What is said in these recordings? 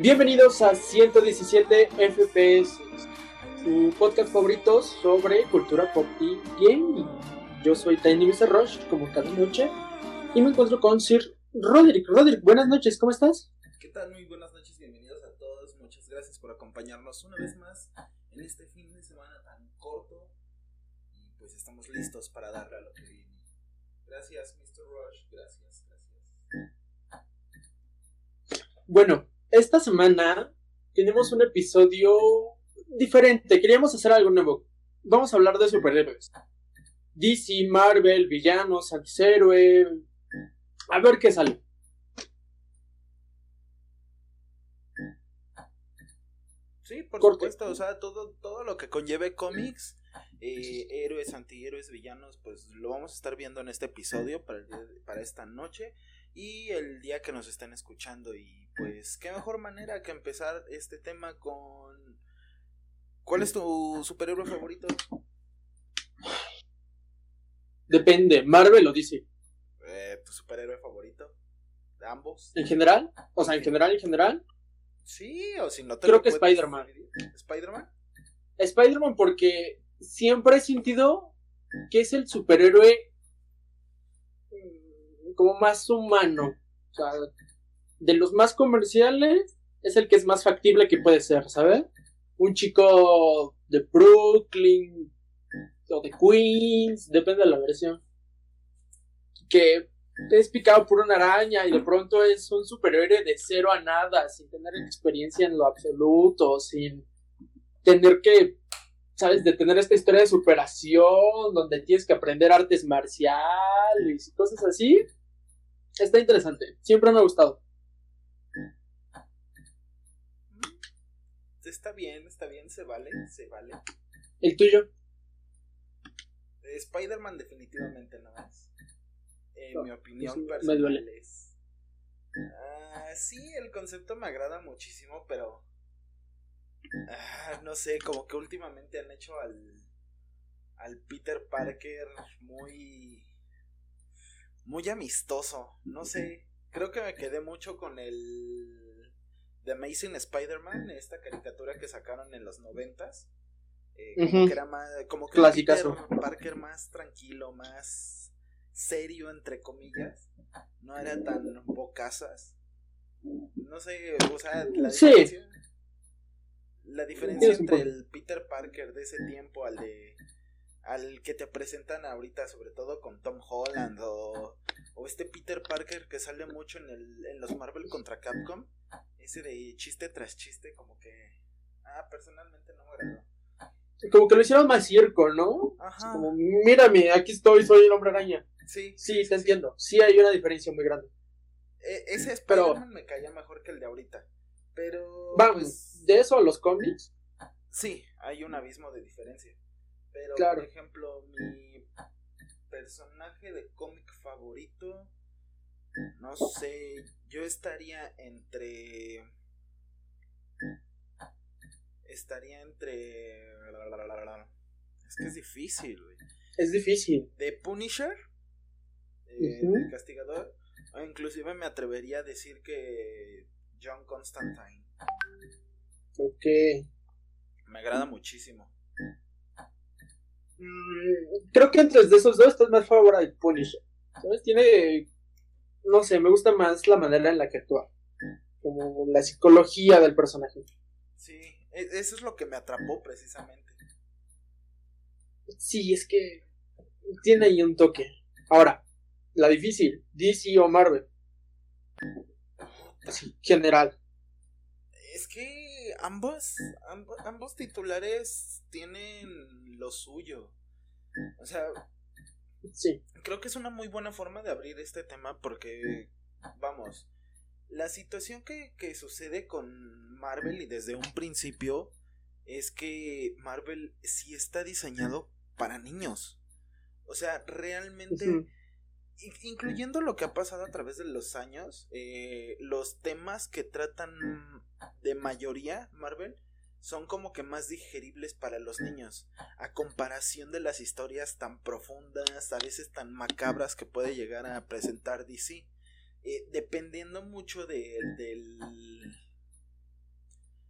Bienvenidos a 117 FPS, su podcast favorito sobre cultura pop y gaming. Yo soy Tiny Mr. Rush, como cada noche, y me encuentro con Sir Roderick. Roderick, buenas noches, ¿cómo estás? ¿Qué tal? Muy buenas noches, bienvenidos a todos. Muchas gracias por acompañarnos una vez más en este fin de semana tan corto. Y pues estamos listos para darle a lo que viene. Gracias, Mr. Rush, gracias, gracias. Bueno, esta semana tenemos un episodio diferente. Queríamos hacer algo nuevo. Vamos a hablar de superhéroes. DC, Marvel, villanos, antihéroe. A ver qué sale. Sí, por Corte. supuesto, o sea, todo, todo lo que conlleve cómics, eh, héroes, antihéroes, villanos, pues lo vamos a estar viendo en este episodio para, para esta noche y el día que nos estén escuchando. Y pues, qué mejor manera que empezar este tema con... ¿Cuál es tu superhéroe favorito? Depende, Marvel o DC. Eh, ¿Tu superhéroe favorito? ¿De ambos? En general, o sea, en general, en general, Sí, o si no te Creo lo que Spider-Man. ¿Spider-Man? Spider-Man porque siempre he sentido que es el superhéroe mm, como más humano. O sea, de los más comerciales es el que es más factible que puede ser, ¿sabes? Un chico de Brooklyn o de Queens, depende de la versión. Que es picado por una araña y de pronto es un superhéroe de cero a nada, sin tener experiencia en lo absoluto, sin tener que, ¿sabes? De tener esta historia de superación, donde tienes que aprender artes marciales y cosas así. Está interesante. Siempre me ha gustado. Está bien, está bien, se vale, se vale. ¿El tuyo? Eh, Spider-Man definitivamente no es. En No, mi opinión sí, personal duele. es. Ah, sí, el concepto me agrada muchísimo, pero. ah, no sé, como que últimamente han hecho al. al Peter Parker muy. muy amistoso. No sé. Creo que me quedé mucho con el. The Amazing Spider-Man, esta caricatura que sacaron en los noventas. Eh, como que era más. como que. Peter Parker más tranquilo, más serio, entre comillas. No era tan bocazas. No sé, o sea, la Sí. diferencia. La diferencia entre el Peter Parker de ese tiempo al de. al que te presentan ahorita, sobre todo con Tom Holland o. o este Peter Parker que sale mucho en, el, en los Marvel contra Capcom. Ese de chiste tras chiste, como que. Ah, personalmente no me agradó. Como que lo hicieron más circo, ¿no? Ajá. Como, mírame, aquí estoy, soy el hombre araña. Sí, Sí, te entiendo. Sí hay una diferencia muy grande. E- ese Spider-Man me caía mejor que el de ahorita. Pero. Vamos, pues, de eso a los cómics. Sí, hay un abismo de diferencia. Pero, Claro. por ejemplo, mi personaje de cómic favorito. No sé. Yo estaría entre. Estaría entre. Es que es difícil, güey. Es difícil. De Punisher. eh, del castigador. O inclusive me atrevería a decir que. John Constantine. Ok. Me agrada muchísimo. Mm, creo que entre de esos dos estás más favorable de Punisher. ¿Sabes? Tiene. No sé, me gusta más la manera en la que actúa. Como la psicología del personaje. Sí, e- eso es lo que me atrapó precisamente. Sí, es que. Tiene ahí un toque. Ahora, la difícil: DC o Marvel. Así, general. Es que ambos, amb- ambos titulares tienen lo suyo. O sea, Sí. creo que es una muy buena forma de abrir este tema porque, vamos, la situación que, que sucede con Marvel y desde un principio es que Marvel sí está diseñado para niños. O sea, realmente... Incluyendo lo que ha pasado a través de los años, eh, los temas que tratan de mayoría Marvel son como que más digeribles para los niños, a comparación de las historias tan profundas, a veces tan macabras que puede llegar a presentar DC. Eh, dependiendo mucho de- del,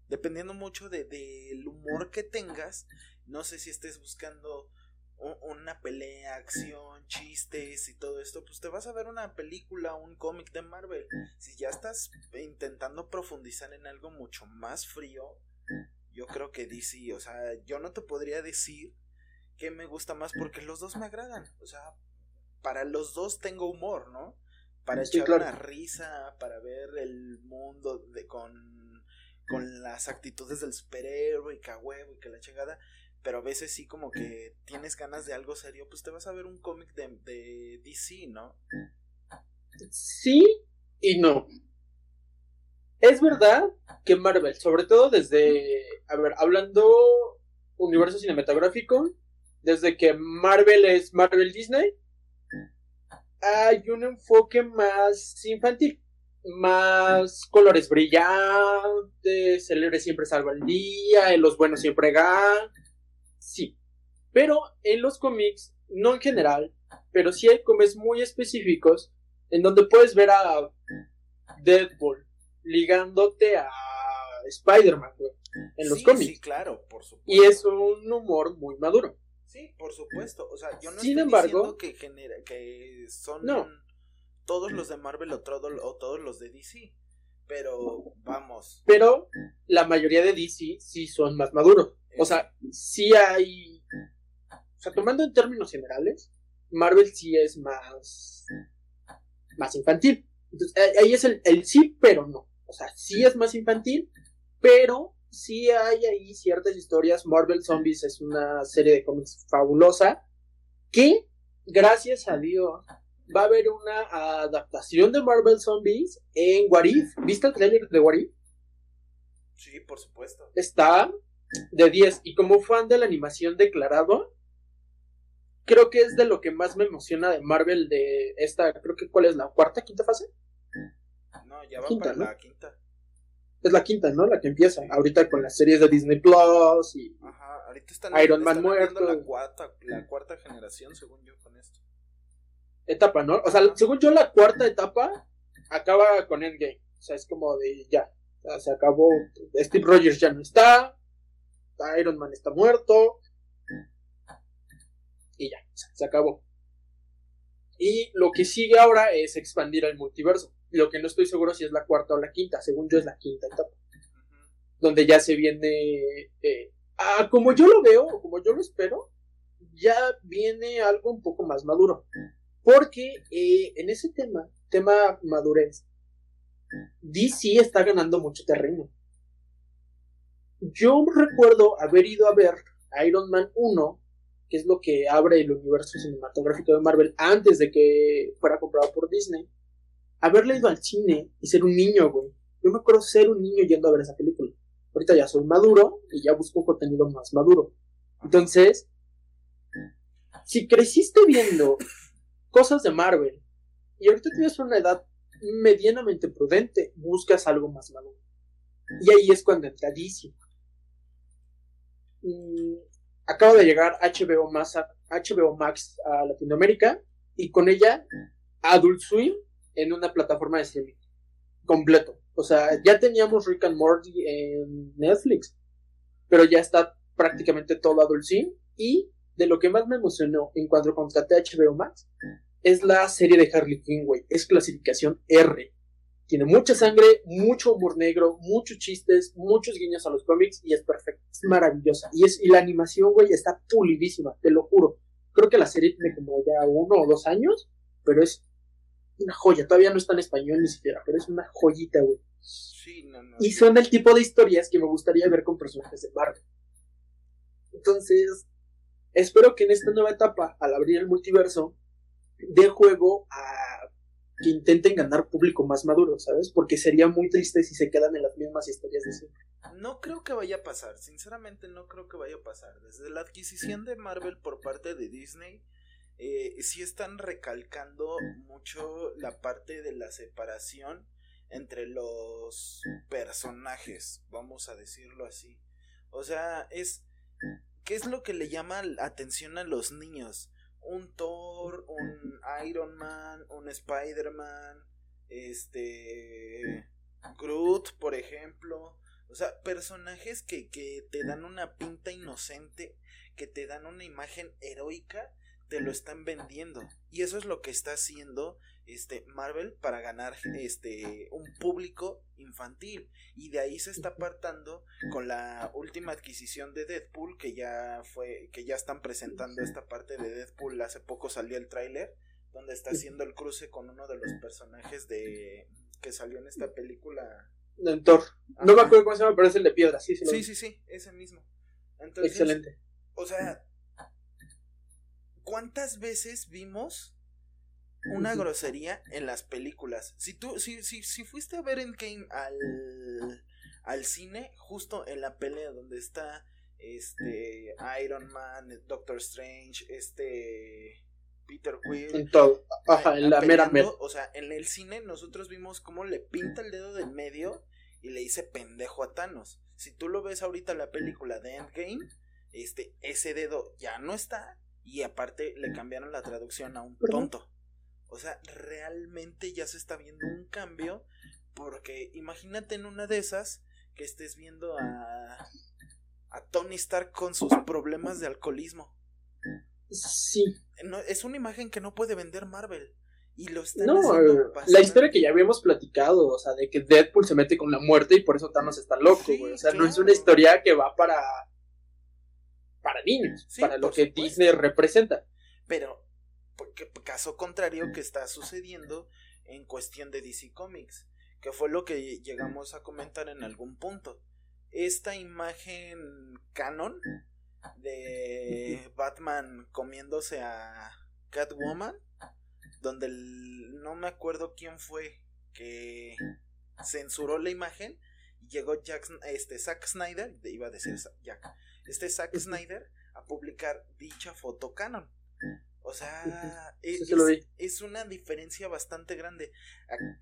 dependiendo mucho del de, humor que tengas, no sé si estés buscando una pelea, acción, chistes y todo esto, pues te vas a ver una película, un cómic de Marvel. Si ya estás intentando profundizar en algo mucho más frío, yo creo que DC, o sea, yo no te podría decir que me gusta más porque los dos me agradan, o sea, para los dos tengo humor, ¿no? Para echar una risa, para ver el mundo de con con las actitudes del superhéroe y que huevo y que la chingada pero a veces sí como que tienes ganas de algo serio, pues te vas a ver un cómic de, de DC, ¿no? Sí y no. Es verdad que Marvel, sobre todo desde, a ver, hablando universo cinematográfico, desde que Marvel es Marvel Disney, hay un enfoque más infantil, más colores brillantes, el héroe siempre salva el día, los buenos siempre ganan, sí. Pero en los cómics, no en general, pero sí hay cómics muy específicos en donde puedes ver a Deadpool ligándote a Spider-Man, en los cómics. Sí, claro, por supuesto. Y es un humor muy maduro. Sí, por supuesto. O sea, yo no Sin estoy embargo, diciendo que, genera, que son todos los de Marvel o, o todos los de DC. Pero vamos. Pero la mayoría de DC sí son más maduros. O sea, sí hay. O sea, tomando en términos generales, Marvel sí es más. más infantil. Entonces, ahí es el, el sí, pero no. O sea, sí es más infantil, pero sí hay ahí ciertas historias. Marvel Zombies es una serie de cómics fabulosa que, gracias a Dios, va a haber una adaptación de Marvel Zombies en What ¿Viste el trailer de What Sí, por supuesto. Está de 10. Y como fan de la animación declarado, creo que es de lo que más me emociona de Marvel de esta, creo que cuál es la cuarta, quinta fase. No, ya va para la quinta. Es la quinta, ¿no? La que empieza. Ahorita con las series de Disney Plus y Ajá, ahorita están, Iron Man muerto. La cuarta, la cuarta generación, según yo, con esto. Etapa, ¿no? O sea, según yo, la cuarta etapa acaba con Endgame. O sea, es como de ya. O sea, se acabó. Steve Rogers ya no está. Iron Man está muerto. Y ya, se acabó. Y lo que sigue ahora es expandir el multiverso. Lo que no estoy seguro si es la cuarta o la quinta. Según yo es la quinta etapa. Donde ya se viene... Eh, ah, como yo lo veo, como yo lo espero, ya viene algo un poco más maduro. Porque eh, en ese tema, tema madurez, DC está ganando mucho terreno. Yo recuerdo haber ido a ver Iron Man 1, que es lo que abre el universo cinematográfico de Marvel antes de que fuera comprado por Disney. Haberle ido al cine y ser un niño, güey. Yo me acuerdo ser un niño yendo a ver esa película. Ahorita ya soy maduro y ya busco contenido más maduro. Entonces, si creciste viendo cosas de Marvel y ahorita tienes una edad medianamente prudente, buscas algo más maduro. Y ahí es cuando entra DC. Acaba de llegar HBO Max, a, HBO Max a Latinoamérica y con ella Adult Swim en una plataforma de streaming completo. O sea, ya teníamos Rick and Morty en Netflix, pero ya está prácticamente todo Adult Swim y de lo que más me emocionó en cuanto contraté HBO Max es la serie de Harley Quinn. Es clasificación R. Tiene mucha sangre, mucho humor negro, muchos chistes, muchos guiños a los cómics y es perfecta. Es maravillosa. Y, es, y la animación, güey, está pulidísima, te lo juro. Creo que la serie tiene como ya uno o dos años, pero es una joya. Todavía no está en español ni siquiera, pero es una joyita, güey. Sí, no, no, y son el tipo de historias que me gustaría ver con personajes de Marvel. Entonces, espero que en esta nueva etapa, al abrir el multiverso, dé juego a que intenten ganar público más maduro, ¿sabes? Porque sería muy triste si se quedan en las mismas historias de siempre. No creo que vaya a pasar, sinceramente no creo que vaya a pasar. Desde la adquisición de Marvel por parte de Disney, eh, sí están recalcando mucho la parte de la separación entre los personajes, vamos a decirlo así. O sea, es... ¿Qué es lo que le llama atención a los niños? Un Thor, un Iron Man, un Spider-Man, este Groot, por ejemplo, O sea, personajes que, que te dan una pinta inocente, que te dan una imagen heroica, te lo están vendiendo. Y eso es lo que está haciendo este Marvel para ganar este un público infantil. Y de ahí se está apartando con la última adquisición de Deadpool que ya fue que ya están presentando esta parte de Deadpool. Hace poco salió el tráiler donde está haciendo el cruce con uno de los personajes de que salió en esta película. De Thor. No me acuerdo cómo se llama pero es el de piedra sí sí sí sí, sí ese mismo. Entonces, excelente. o sea ¿cuántas veces vimos una grosería en las películas. Si tú, si, si, si fuiste a ver Endgame al, al cine, justo en la pelea donde está este Iron Man, Doctor Strange, este Peter Quill. En todo. Ajá, en la mera O sea, en el cine nosotros vimos cómo le pinta el dedo del medio y le dice pendejo a Thanos. Si tú lo ves ahorita en la película de Endgame, este, ese dedo ya no está y aparte le cambiaron la traducción a un tonto. O sea, realmente ya se está viendo un cambio porque imagínate en una de esas que estés viendo a, a Tony Stark con sus problemas de alcoholismo. Sí. No, es una imagen que no puede vender Marvel. Y lo están no, la historia que ya habíamos platicado, o sea, de que Deadpool se mete con la muerte y por eso Thanos está loco, güey. O sea, no es una historia que va para para niños, para lo que Disney representa. Pero porque caso contrario que está sucediendo en cuestión de DC Comics, que fue lo que llegamos a comentar en algún punto. Esta imagen canon de Batman comiéndose a Catwoman, donde no me acuerdo quién fue que censuró la imagen y llegó Jack, este Zack Snyder, iba a decir Jack, este Zack Snyder a publicar dicha foto canon. O sea, es, una diferencia bastante grande.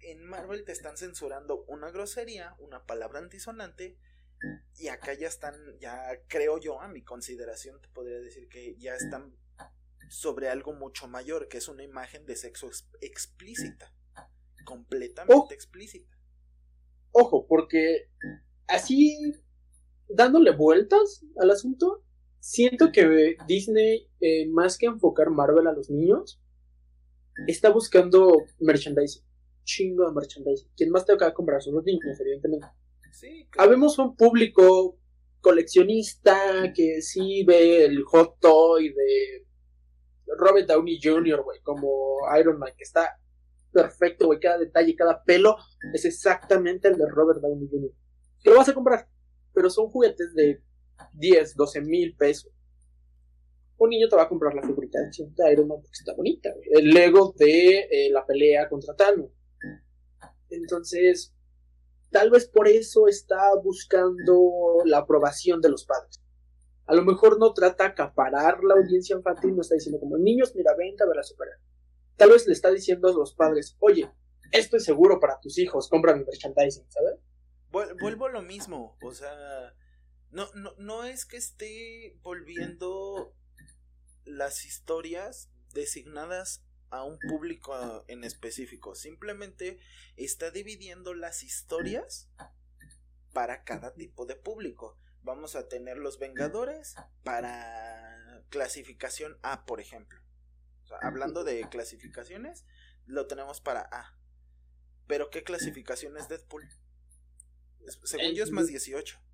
En Marvel te están censurando una grosería, una palabra antisonante, y acá ya están, ya creo yo, a mi consideración, te podría decir que ya están sobre algo mucho mayor, que es una imagen de sexo explícita, completamente explícita. Ojo, porque así, dándole vueltas al asunto, siento que Disney, eh, más que enfocar Marvel a los niños, está buscando merchandising. Chingo de merchandising. ¿Quién más te va a comprar? Son los niños, evidentemente. Sí, Habemos un público coleccionista que sí ve el hot toy de Robert Downey Jr., güey, como Iron Man, que está perfecto, güey, cada detalle, cada pelo es exactamente el de Robert Downey Jr. Que lo vas a comprar, pero son juguetes de 10, 12 mil pesos. Un niño te va a comprar la figurita de Iron Man porque está bonita, El Lego de eh, la pelea contra Thanos. Entonces, tal vez por eso está buscando la aprobación de los padres. A lo mejor no trata de acaparar la audiencia infantil, no está diciendo como niños, mira, vente a ver a superar. Tal vez le está diciendo a los padres, oye, esto es seguro para tus hijos, compra mi merchandising, ¿sabes? Vuelvo a lo mismo, o sea, no, no, no es que esté volviendo las historias designadas a un público en específico. Simplemente está dividiendo las historias para cada tipo de público. Vamos a tener los Vengadores para clasificación A, por ejemplo. hablando de clasificaciones, lo tenemos para A. Pero ¿qué clasificación es Deadpool? Según yo es más 18.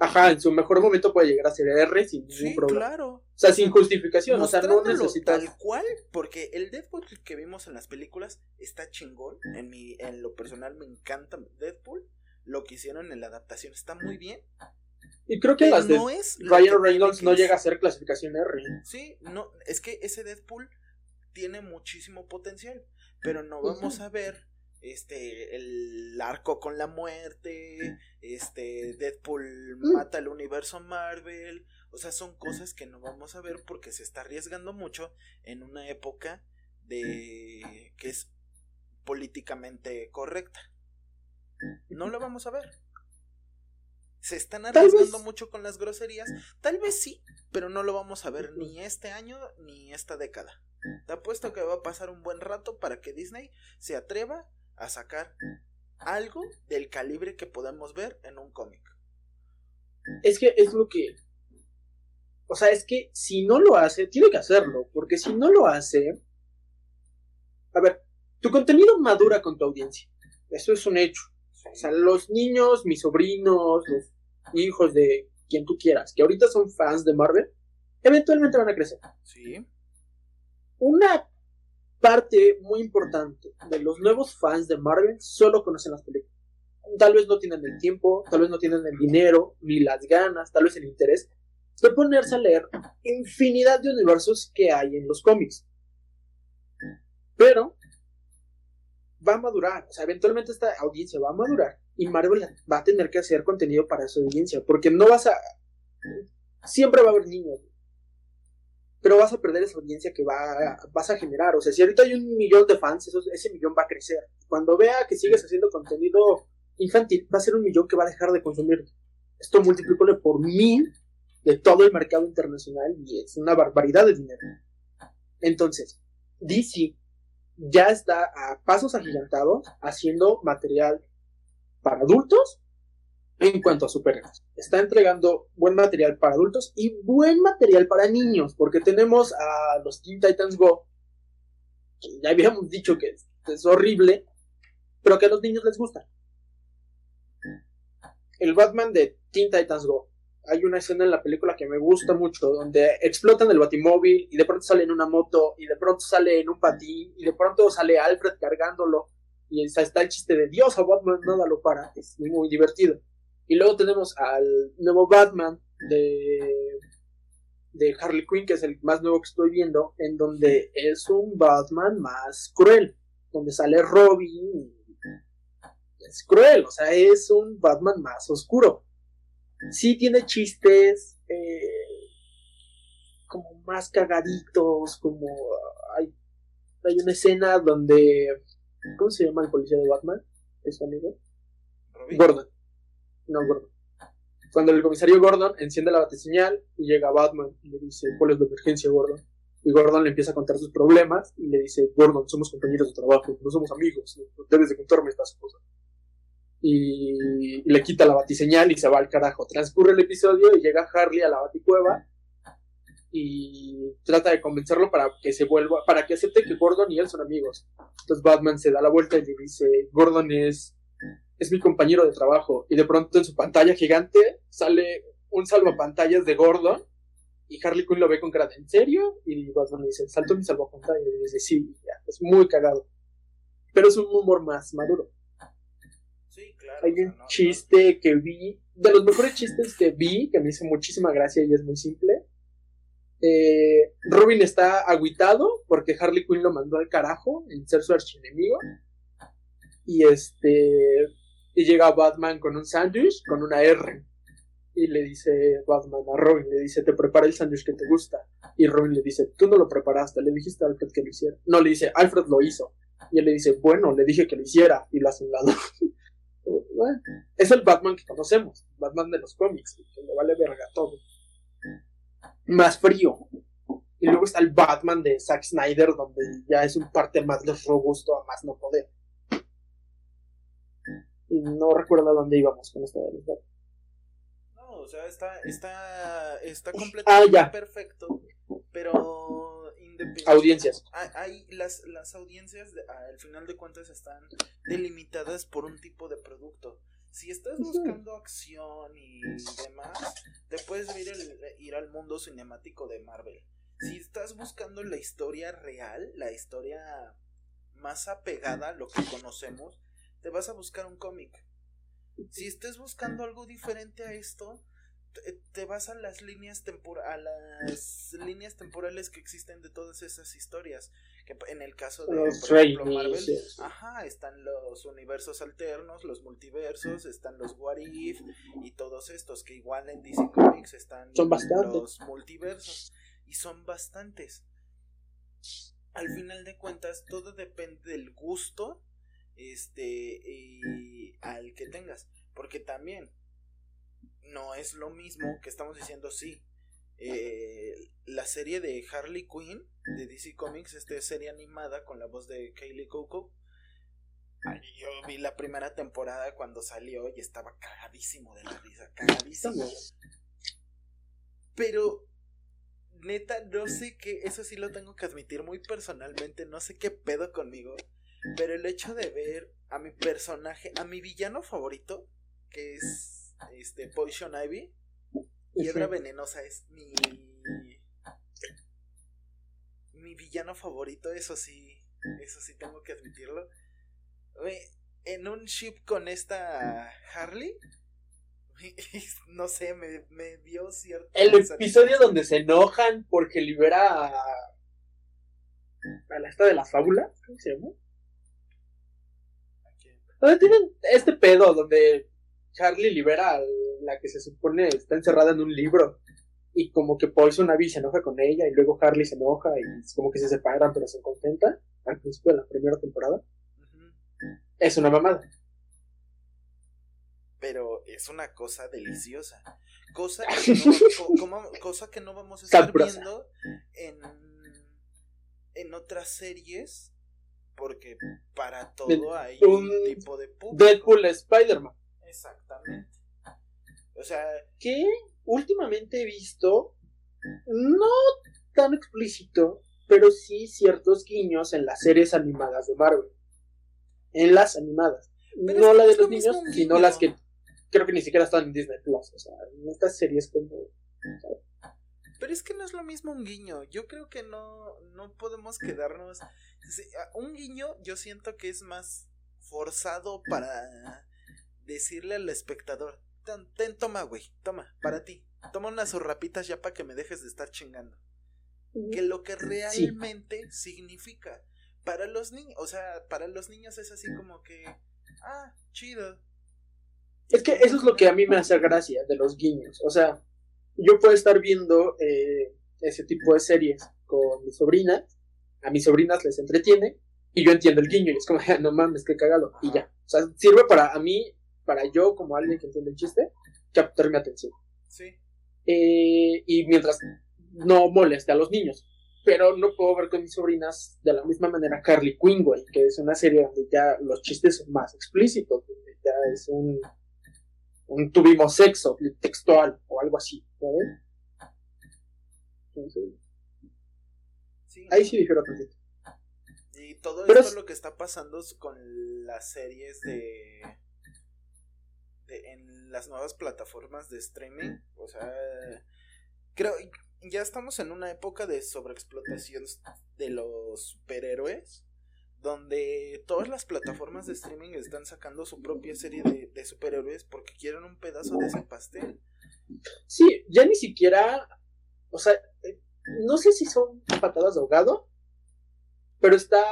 Ajá, en su mejor momento puede llegar a ser R sin ningún problema. claro. O sea, sin justificación, o sea, no necesita tal cual, porque el Deadpool que vimos en las películas está chingón, en mi en lo personal me encanta Deadpool, lo que hicieron en la adaptación está muy bien. Y creo que las de Ryan Reynolds no llega a ser clasificación R. Sí, no, es que ese Deadpool tiene muchísimo potencial, pero no vamos a ver este, el arco con la muerte, este, Deadpool mata el universo Marvel, o sea, son cosas que no vamos a ver porque se está arriesgando mucho en una época de que es políticamente correcta. No lo vamos a ver. Se están arriesgando mucho con las groserías. Tal vez sí, pero no lo vamos a ver ni este año ni esta década. Te apuesto que va a pasar un buen rato para que Disney se atreva a sacar algo del calibre que podemos ver en un cómic. es que es lo que... O sea, es que si no lo hace, tiene que hacerlo, porque si no lo hace... A ver, tu contenido madura con tu audiencia. Eso es un hecho. O sea, los niños, mis sobrinos, los hijos de quien tú quieras, que ahorita son fans de Marvel, eventualmente van a crecer. Sí. Una parte muy importante de los nuevos fans de Marvel solo conocen las películas. Tal vez no tienen el tiempo, tal vez no tienen el dinero, ni las ganas, tal vez el interés de ponerse a leer infinidad de universos que hay en los cómics. Pero va a madurar, o sea, eventualmente esta audiencia va a madurar y Marvel va a tener que hacer contenido para esa audiencia, porque no vas a... Siempre va a haber niños, pero vas a perder esa audiencia que va, vas a generar. O sea, si ahorita hay un millón de fans, ese millón va a crecer. Cuando vea que sigues haciendo contenido infantil, va a ser un millón que va a dejar de consumir. Esto multiplícale por mil de todo el mercado internacional y es una barbaridad de dinero. Entonces, DC ya está a pasos agigantados haciendo material para adultos en cuanto a superhéroes. Está entregando buen material para adultos y buen material para niños, porque tenemos a los Teen Titans Go, que ya habíamos dicho que es, horrible, pero que a los niños les gusta. El Batman de Teen Titans Go. Hay una escena en la película que me gusta mucho, donde explotan el batimóvil y de pronto sale en una moto y de pronto sale en un patín y de pronto sale Alfred cargándolo y está el chiste de Dios a Batman nada lo para. Es muy divertido. Y luego tenemos al nuevo Batman de, de Harley Quinn, que es el más nuevo que estoy viendo, en donde es un Batman más cruel, donde sale Robin. Es cruel, o sea, es un Batman más oscuro. Sí tiene chistes eh, como más cagaditos, como hay, hay una escena donde... ¿Cómo se llama el policía de Batman? ¿Es su amigo? Gordon. No, Gordon. Cuando el comisario Gordon enciende la batiseñal y llega Batman y le dice, ¿cuál es la emergencia, Gordon? Y Gordon le empieza a contar sus problemas y le dice, Gordon, somos compañeros de trabajo, no somos amigos, debes de contarme estas cosas. Y, le quita la batiseñal y se va al carajo. Transcurre el episodio y llega Harley a la baticueva y trata de convencerlo para que se vuelva, para que acepte que Gordon y él son amigos. Entonces Batman se da la vuelta y le dice, Gordon es es mi compañero de trabajo. Y de pronto en su pantalla gigante sale un salvapantallas de Gordon. Y Harley Quinn lo ve con cara de ¿en serio? Y Batman le dice, salto mi salvapantallas. Y dice, sí, ya, es muy cagado. Pero es un humor más maduro. Sí, claro. Hay un chiste que vi, de los mejores chistes que vi, que me hizo muchísima gracia y es muy simple. Eh, Robin está aguitado porque Harley Quinn lo mandó al carajo en ser su archienemigo. Y este y llega Batman con un sándwich, con una R. Y le dice Batman a Robin, le dice, te prepara el sándwich que te gusta. Y Robin le dice, tú no lo preparaste, le dijiste a Alfred que lo hiciera. No, le dice, Alfred lo hizo. Y él le dice, bueno, le dije que lo hiciera. Y lo hace un lado. es el Batman que conocemos, Batman de los cómics, que le vale verga todo. Más frío. Y luego está el Batman de Zack Snyder, donde ya es un parte más robusto a más no poder y no recuerdo a dónde íbamos con esto de los No, o sea, está, está, está completamente ah, perfecto, pero. Audiencias. Hay, las, las audiencias, al final de cuentas, están delimitadas por un tipo de producto. Si estás buscando acción y demás, te puedes ir, ir al mundo cinemático de Marvel. Si estás buscando la historia real, la historia más apegada a lo que conocemos, te vas a buscar un cómic. Si estés buscando algo diferente a esto, te, vas a las líneas a las líneas temporales que existen de todas esas historias. Que en el caso de por ejemplo, Marvel, ajá, están los universos alternos, los multiversos, están los What If y todos estos que igual en DC Comics están son los multiversos y son bastantes. Al final de cuentas, todo depende del gusto este y al que tengas. Porque también no es lo mismo que estamos diciendo sí eh, la serie de Harley Quinn de DC Comics esta serie animada con la voz de Kaylee Coco yo vi la primera temporada cuando salió y estaba cagadísimo de la risa, cagadísimo. Pero, neta, no sé qué, eso sí lo tengo que admitir muy personalmente, no sé qué pedo conmigo, pero el hecho de ver a mi personaje, a mi villano favorito, que es este Poison Ivy, Hiedra Venenosa es mi mi villano favorito, eso sí, eso sí tengo que admitirlo. En un ship con esta Harley, no sé, me, me dio cierto. El episodio donde se enojan porque libera a, a la esta de las fábulas, ¿cómo se llama? Donde tienen este pedo donde Harley libera a la que se supone está encerrada en un libro y como que Poison Ivy se enoja con ella y luego Harley se enoja y es como que se separan pero se contentan al principio de la primera temporada. Es una mamada. Pero es una cosa deliciosa. Cosa que no, cosa que no vamos a estar viendo en, en otras series. Porque para todo hay un, tipo de público. Deadpool Spider-Man. Exactamente. O sea. Que últimamente he visto. No tan explícito. Pero sí ciertos guiños en las series animadas de Marvel en las animadas. no la de los niños, sino las que creo que ni siquiera están en Disney Plus. O sea, en estas series como. Pero es que no es lo mismo un guiño. Yo creo que no, no podemos quedarnos. Un guiño, yo siento que es más forzado para decirle al espectador: Ten, toma, güey, toma, para ti. Toma unas zorrapitas ya para que me dejes de estar chingando. Que lo que realmente significa para los niños, o sea, para los niños es así como que, ah, chido. Es que eso es lo que a mí me hace gracia de los guiños. O sea, yo puedo estar viendo eh, ese tipo de series con mis sobrinas, a mis sobrinas les entretiene y yo entiendo el guiño y es como, no mames, qué cagado. Y ya. O sea, sirve para a mí, para yo como alguien que entiende el chiste, captar mi atención. Sí. Eh, y mientras no moleste a los niños pero no puedo ver con mis sobrinas de la misma manera Carly Quinn, que es una serie donde ya los chistes son más explícitos, donde ya es un, un tuvimos sexo textual o algo así, ¿sabes? Entonces, ahí sí dijeron tantito. Y todo esto es lo que está pasando con las series de, de en las nuevas plataformas de streaming, o sea, creo ya estamos en una época de sobreexplotación de los superhéroes, donde todas las plataformas de streaming están sacando su propia serie de, superhéroes porque quieren un pedazo de ese pastel. Sí, ya ni siquiera, o sea, eh, no sé si son patadas de ahogado, pero está,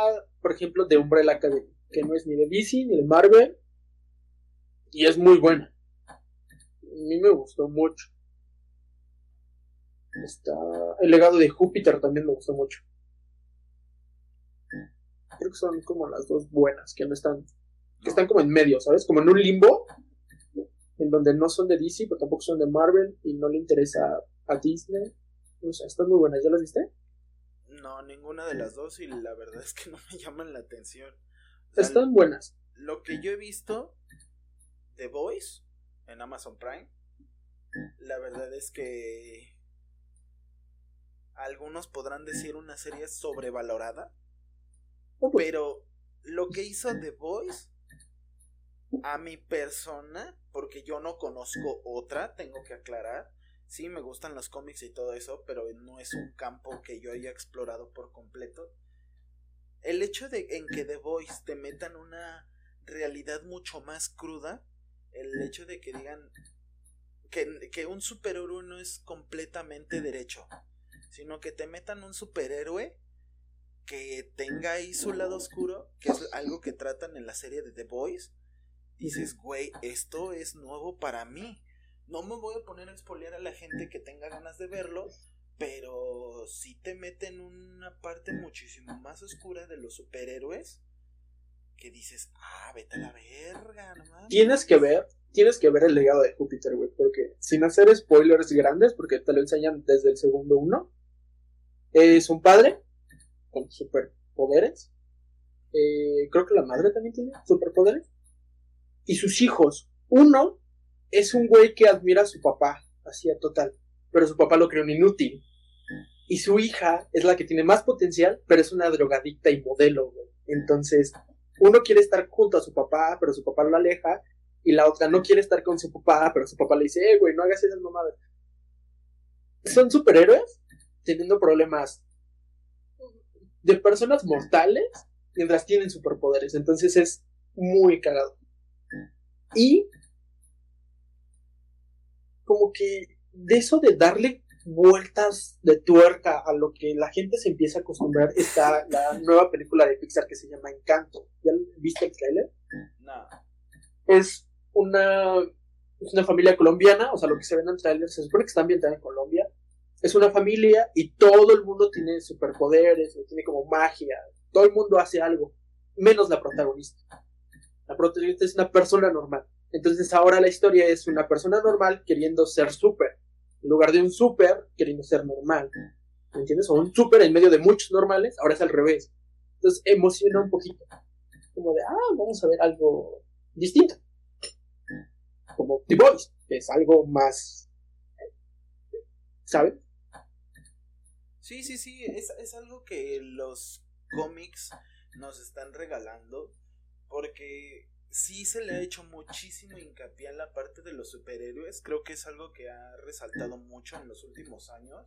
por ejemplo, de Umbrella Academy, que no es ni de DC ni de Marvel, y es muy buena. A mí me gustó mucho. Está el legado de Júpiter también me gustó mucho. Creo que son como las dos buenas, que no están, que están como en medio, ¿sabes? Como en un limbo, en donde no son de DC, pero tampoco son de Marvel y no le interesa a Disney. O sea, están muy buenas, ¿ya las viste? No, ninguna de las dos y la verdad es que no me llaman la atención. están buenas. Lo que yo he visto de Voice en Amazon Prime, la verdad es que algunos podrán decir una serie sobrevalorada, pero lo que hizo The Voice a mi persona, porque yo no conozco otra, tengo que aclarar. Sí, me gustan los cómics y todo eso, pero no es un campo que yo haya explorado por completo. El hecho de en que The Voice te metan una realidad mucho más cruda, el hecho de que digan que, que un superhéroe no es completamente derecho sino que te metan un superhéroe que tenga ahí su lado oscuro, que es algo que tratan en la serie de The Boys. Dices, güey, esto es nuevo para mí. No me voy a poner a expoliar a la gente que tenga ganas de verlo, pero si te meten una parte muchísimo más oscura de los superhéroes que dices, ah, vete a la verga, no Tienes que ver, tienes que ver el legado de Júpiter, güey, porque sin hacer spoilers grandes, porque te lo enseñan desde el segundo uno, es un padre con superpoderes eh, creo que la madre también tiene superpoderes. Y sus hijos. Uno es un güey que admira a su papá, así a total. Pero su papá lo creó un inútil. Y su hija es la que tiene más potencial, pero es una drogadicta y modelo, güey. Entonces, uno quiere estar junto a su papá, pero su papá lo aleja. Y la otra no quiere estar con su papá, pero su papá le dice, eh, güey, no hagas esas mamadas. Son superhéroes teniendo problemas de personas mortales mientras tienen superpoderes. Entonces es muy cagado. Y como que de eso de darle vueltas de tuerca a lo que la gente se empieza a acostumbrar está la nueva película de Pixar que se llama Encanto. ¿Ya viste el trailer? No. Es una, es una familia colombiana, o sea, lo que se ve en el trailer se supone que está ambientada en Colombia. Es una familia y todo el mundo tiene superpoderes, tiene como magia, todo el mundo hace algo, menos la protagonista. La protagonista es una persona normal. Entonces ahora la historia es una persona normal queriendo ser súper, en lugar de un súper queriendo ser normal. ¿Me entiendes? O un súper en medio de muchos normales, ahora es al revés. Entonces emociona un poquito. Como de, ah, vamos a ver algo distinto. Como The Boys, que es algo más... ¿Sabes? Sí, sí, sí, es, es algo que los cómics nos están regalando porque sí se le ha hecho muchísimo hincapié en la parte de los superhéroes. Creo que es algo que ha resaltado mucho en los últimos años.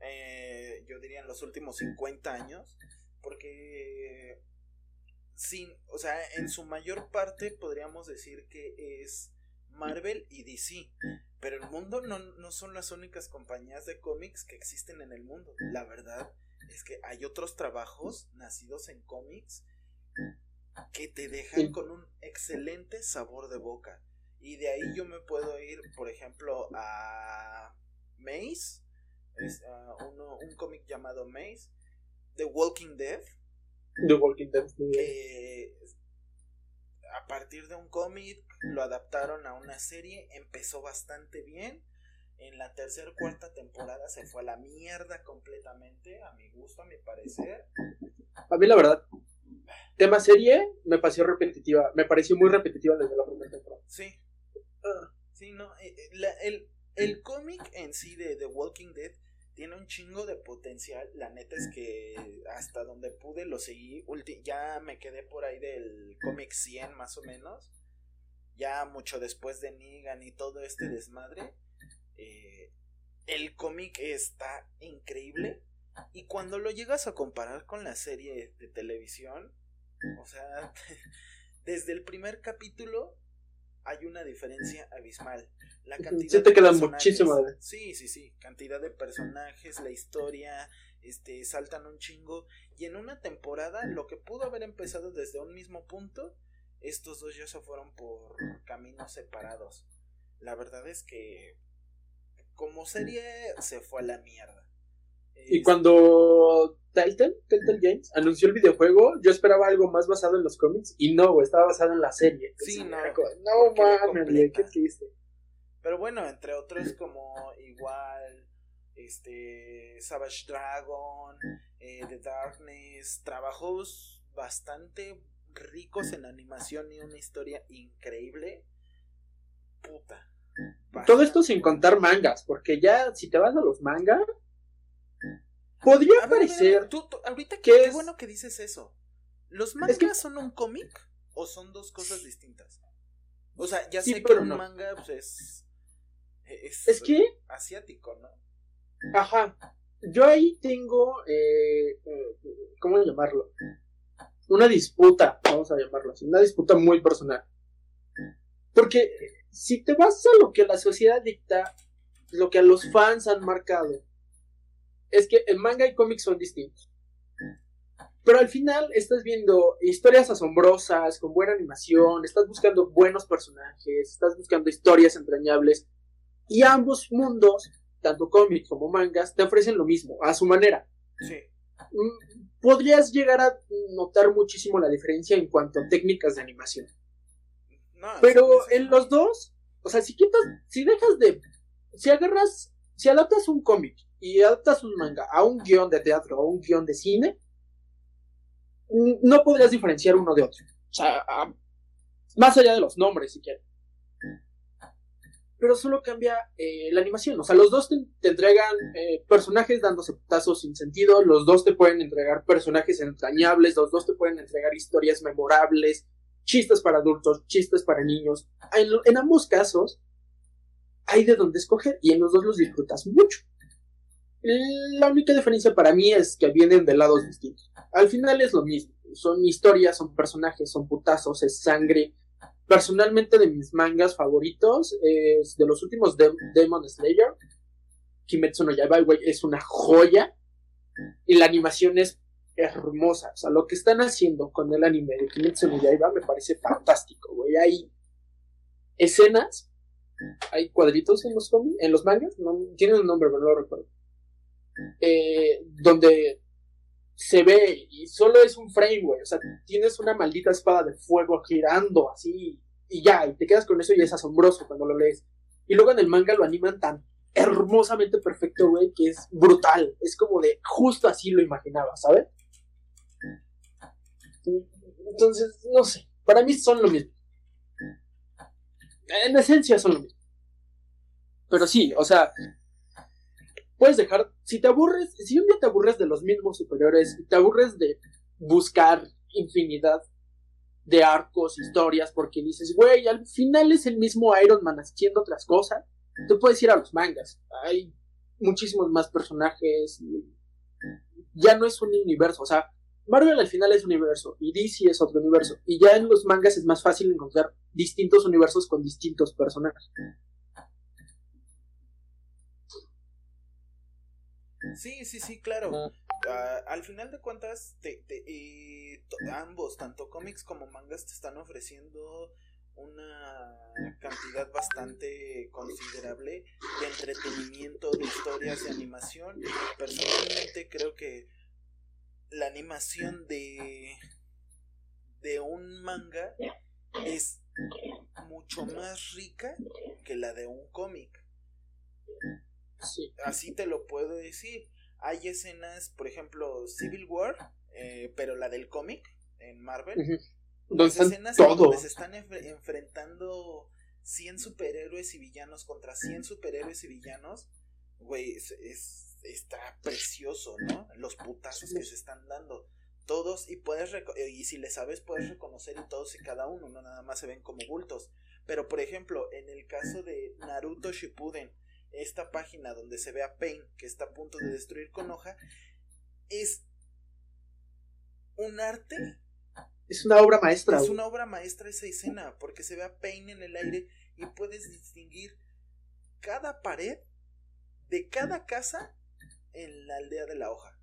Eh, yo diría en los últimos 50 años. Porque sin, o sea, en su mayor parte podríamos decir que es Marvel y DC. Pero el mundo no, no son las únicas compañías de cómics que existen en el mundo. La verdad es que hay otros trabajos nacidos en cómics que te dejan con un excelente sabor de boca. Y de ahí yo me puedo ir, por ejemplo, a Maze, es, uh, uno, un cómic llamado Maze, The Walking Dead. The Walking Dead. Que a partir de un cómic lo adaptaron a una serie, empezó bastante bien. En la tercera cuarta temporada se fue a la mierda completamente, a mi gusto, a mi parecer. A mí la verdad, tema serie me pareció repetitiva, me pareció muy repetitiva desde la primera temporada. Sí. Sí, no, eh, eh, el, el cómic en sí de The Walking Dead tiene un chingo de potencial. La neta es que hasta donde pude lo seguí. ya me quedé por ahí del cómic 100 más o menos. Ya mucho después de Negan y todo este desmadre. Eh, el cómic está increíble. Y cuando lo llegas a comparar con la serie de televisión, o sea, desde el primer capítulo hay una diferencia abismal. La cantidad sí te queda muchísimo. Sí, sí, sí. Cantidad de personajes, la historia, este, saltan un chingo. Y en una temporada, lo que pudo haber empezado desde un mismo punto, estos dos ya se fueron por caminos separados. La verdad es que como serie se fue a la mierda. Y cuando Telltale, Telltale Games, anunció el videojuego, yo esperaba algo más basado en los cómics y no, estaba basado en la serie. Sí, no. No mames, qué triste. Pero bueno, entre otros como igual este Savage Dragon, eh, The Darkness, trabajos bastante ricos en animación y una historia increíble. Puta. Todo esto sin contar mangas, porque ya si te vas a los mangas, podría parecer. ahorita que qué bueno que dices eso. ¿Los mangas son un cómic o son dos cosas distintas? O sea, ya sé que un manga pues, es, es. que. Asiático, ¿no? Ajá. Yo ahí tengo. Eh, ¿Cómo llamarlo? Una disputa, vamos a llamarlo así. Una disputa muy personal. Porque si te vas a lo que la sociedad dicta, lo que a los fans han marcado, es que el manga y cómics son distintos. Pero al final estás viendo historias asombrosas, con buena animación, estás buscando buenos personajes, estás buscando historias entrañables. Y ambos mundos, tanto cómics como mangas, te ofrecen lo mismo, a su manera. Sí. Mm, podrías llegar a notar muchísimo la diferencia en cuanto a técnicas de animación. Pero en los dos, o sea, si quitas, si dejas de, si agarras, si adaptas un cómic y adaptas un manga a un guion de teatro o un guion de cine, no podrías diferenciar uno de otro. O sea, más allá de los nombres, si quieres. Pero solo cambia eh, la animación. O sea, los dos te, entregan eh, personajes dándose putazos sin sentido. Los dos te pueden entregar personajes entrañables. Los dos te pueden entregar historias memorables. Chistes para adultos, chistes para niños. En, en ambos casos, hay de dónde escoger. Y en los dos los disfrutas mucho. La única diferencia para mí es que vienen de lados distintos. Al final es lo mismo. Son historias, son personajes, son putazos, es sangre. Personalmente de mis mangas favoritos es de los últimos Demon Slayer. Kimetsu no Yaiba, es una joya. Y la animación es hermosa. O sea, lo que están haciendo con el anime de Kimetsu no Yaiba me parece fantástico, güey. Hay escenas, hay cuadritos en los en los mangas, no, tienen un nombre, pero no lo recuerdo eh, donde se ve y solo es un frame, güey. O sea, tienes una maldita espada de fuego girando así y ya, y te quedas con eso y es asombroso cuando lo lees. Y luego en el manga lo animan tan hermosamente perfecto, güey, que es brutal. Es como de justo así lo imaginaba, ¿sabes? Entonces, no sé. Para mí son lo mismo. En esencia son lo mismo. Pero sí, o sea, puedes dejar, si te aburres, si un día te aburres de los mismos superiores, y te aburres de buscar infinidad de arcos, historias, porque dices, güey, al final es el mismo Iron Man haciendo otras cosas, tú puedes ir a los mangas, hay muchísimos más personajes, ya no es un universo, o sea, Marvel al final es un universo y DC es otro universo, y ya en los mangas es más fácil encontrar distintos universos con distintos personajes. Sí, sí, sí, claro. Ah, al final de cuentas, te, eh, ambos, tanto cómics como mangas, te están ofreciendo una cantidad bastante considerable de entretenimiento, de historias, de animación. Personalmente creo que la animación de, de un manga es mucho más rica que la de un cómic. Así te lo puedo decir. Hay escenas, por ejemplo, Civil War, eh, pero la del cómic en Marvel. Las escenas donde se están enfrentando 100 superhéroes y villanos contra 100 superhéroes y villanos. Güey, es, está precioso, ¿no? Los putazos que se están dando. Todos, y puedes, y si le sabes, puedes reconocer y todos y cada uno, no nada más se ven como bultos. Pero, por ejemplo, en el caso de Naruto Shippuden, esta página donde se ve a Pain que está a punto de destruir con hoja es un arte. Es una obra maestra. Es una obra maestra esa escena, porque se ve a Pain en el aire y puedes distinguir cada pared de cada casa en la aldea de la hoja.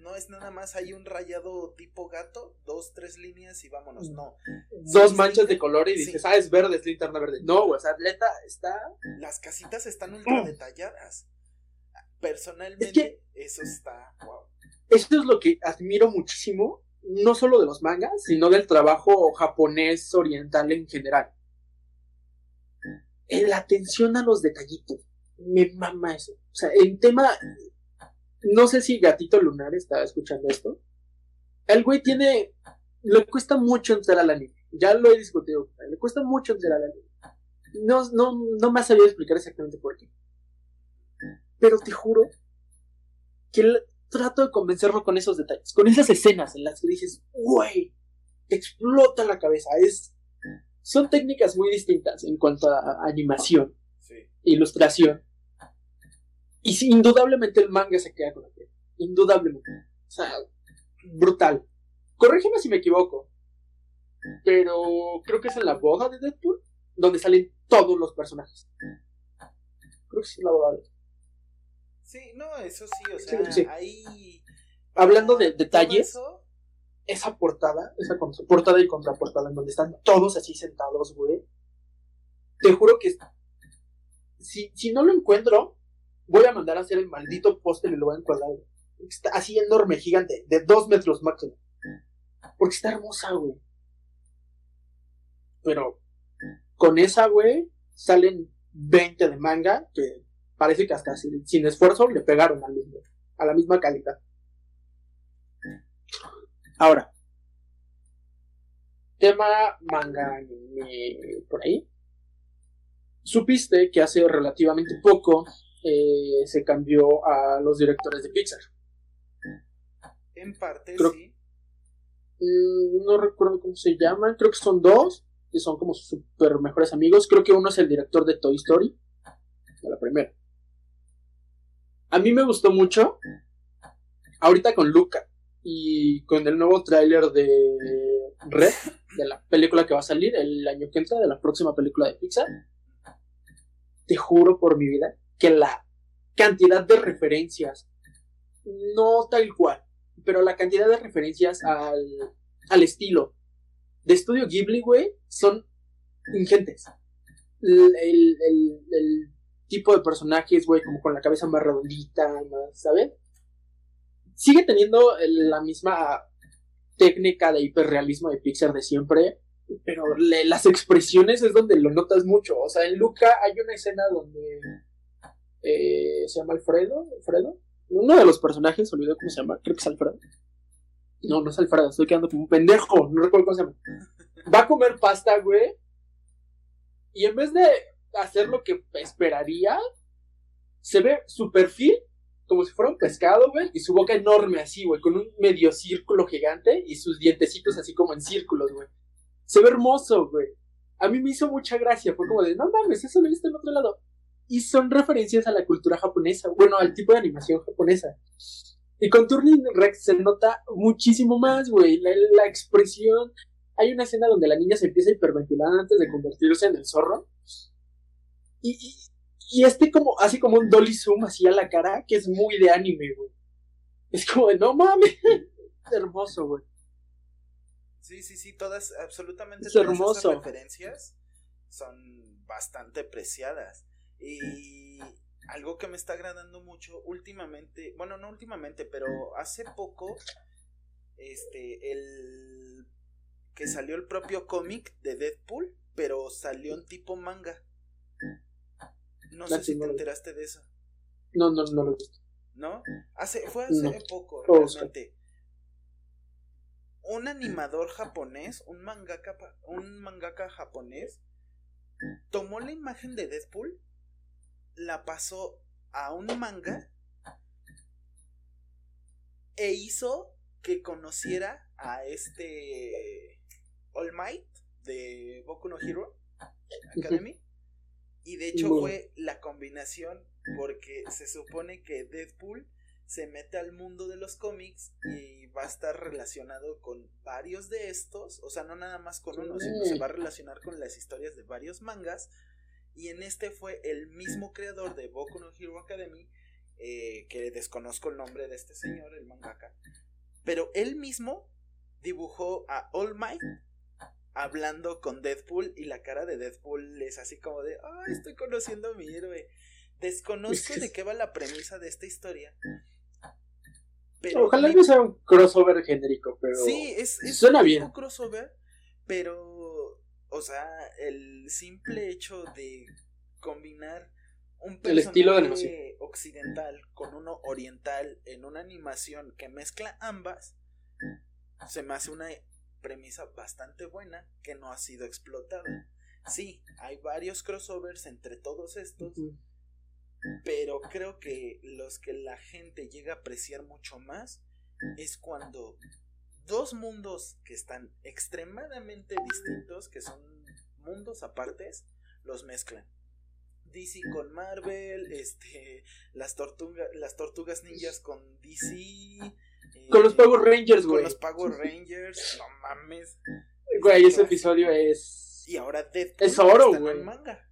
No es nada más hay un rayado tipo gato, dos, tres líneas y vámonos. No. Dos manchas de color y dices, ah, es verde, es linterna verde. No, o sea, atleta está. Las casitas están ultra detalladas. Personalmente, eso está. Wow. Eso es lo que admiro muchísimo, no solo de los mangas, sino del trabajo japonés oriental en general. En la atención a los detallitos. Me mama eso. O sea, en tema no sé si Gatito Lunar está escuchando esto. El güey tiene. Le cuesta mucho entrar al anime. Ya lo he discutido. Le cuesta mucho entrar al anime. No, no, no me ha sabido explicar exactamente por qué. Pero te juro que trato de convencerlo con esos detalles, con esas escenas en las que dices, güey, explota la cabeza. Es, son técnicas muy distintas en cuanto a animación, ilustración y indudablemente el manga se queda con la piel. Indudablemente. O sea, brutal. Corrígeme si me equivoco. Pero creo que es en la boda de Deadpool donde salen todos los personajes. Creo que es en la boda de Sí, no, eso sí, o sea, ahí. Hablando de detalles, esa portada, esa portada y contraportada en donde están todos así sentados, güey. Te juro que si, si no lo encuentro, voy a mandar a hacer el maldito póster y lo voy a encuadrar. Está así enorme, gigante, de dos metros máximo. Porque está hermosa, güey. Pero con esa, güey, salen 20 de manga que parece que hasta sin, esfuerzo le pegaron al mismo, a la misma calidad. Ahora, tema manga por ahí. Supiste que hace relativamente poco eh, se cambió a los directores de Pixar. En parte, sí. Mm, no recuerdo cómo se llaman, creo que son dos, que son como super mejores amigos. Creo que uno es el director de Toy Story, de la primera. A mí me gustó mucho, ahorita con Luca y con el nuevo tráiler de Red, de la película que va a salir el año que entra, de la próxima película de Pixar. Te juro por mi vida que la cantidad de referencias, no tal cual, pero la cantidad de referencias al, al estilo de estudio Ghibli, güey, son ingentes. El, el, tipo de personajes, güey, como con la cabeza más redondita, más, ¿sabes? Sigue teniendo la misma técnica de hiperrealismo de Pixar de siempre, pero las expresiones es donde lo notas mucho. O sea, en Luca hay una escena donde eh, se llama Alfredo, Alfredo, uno de los personajes, olvidé cómo se llama, creo que es Alfredo. No, no es Alfredo, estoy quedando como un pendejo, no recuerdo cómo se llama. Va a comer pasta, güey. Y en vez de hacer lo que esperaría, se ve su perfil como si fuera un pescado, güey, y su boca enorme así, güey, con un medio círculo gigante y sus dientecitos así como en círculos, güey. Se ve hermoso, güey. A mí me hizo mucha gracia, fue como de, no mames, eso lo he visto en otro lado y son referencias a la cultura japonesa, bueno, al tipo de animación japonesa. Y con Turning Rex se nota muchísimo más, güey, la, expresión. Hay una escena donde la niña se empieza a hiperventilar antes de convertirse en el zorro. Y, y, este como, así como un dolly zoom así a la cara, que es muy de anime, güey. Es como de, no mames, hermoso, güey. Sí, sí, sí, todas, absolutamente todas esas referencias son bastante preciadas. Y algo que me está agradando mucho últimamente, bueno, no últimamente, pero hace poco, este, el que salió el propio cómic de Deadpool, pero salió en tipo manga. No sé si te enteraste de eso. No, no, no lo he visto. ¿No? Hace, fue hace poco, realmente. Un animador japonés, un mangaka, un mangaka japonés, tomó la imagen de Deadpool la pasó a un manga e hizo que conociera a este All Might de Boku no Hero Academy. Y de hecho fue la combinación porque se supone que Deadpool se mete al mundo de los cómics y va a estar relacionado con varios de estos, o sea, no nada más con uno, sino se va a relacionar con las historias de varios mangas y en este fue el mismo creador de Boku no Hero Academy, eh, que desconozco el nombre de este señor, el mangaka, pero él mismo dibujó a All Might hablando con Deadpool y la cara de Deadpool es así como de, ay, estoy conociendo a mi héroe. Desconozco de qué va la premisa de esta historia. Pero Ojalá no sea un crossover genérico, pero sí, es, suena bien. Un crossover, pero o sea, el simple hecho de combinar un personaje estilo occidental con uno oriental en una animación que mezcla ambas, se me hace una premisa bastante buena que no ha sido explotada. Sí, hay varios crossovers entre todos estos, pero creo que los que la gente llega a apreciar mucho más es cuando dos mundos que están extremadamente distintos, que son mundos apartes, los mezclan. DC con Marvel, este, las tortugas, las tortugas ninjas con DC. con los Power Rangers, güey. Con los Power Rangers, no mames. Güey, ese episodio es. Y ahora Deadpool es oro, güey. manga.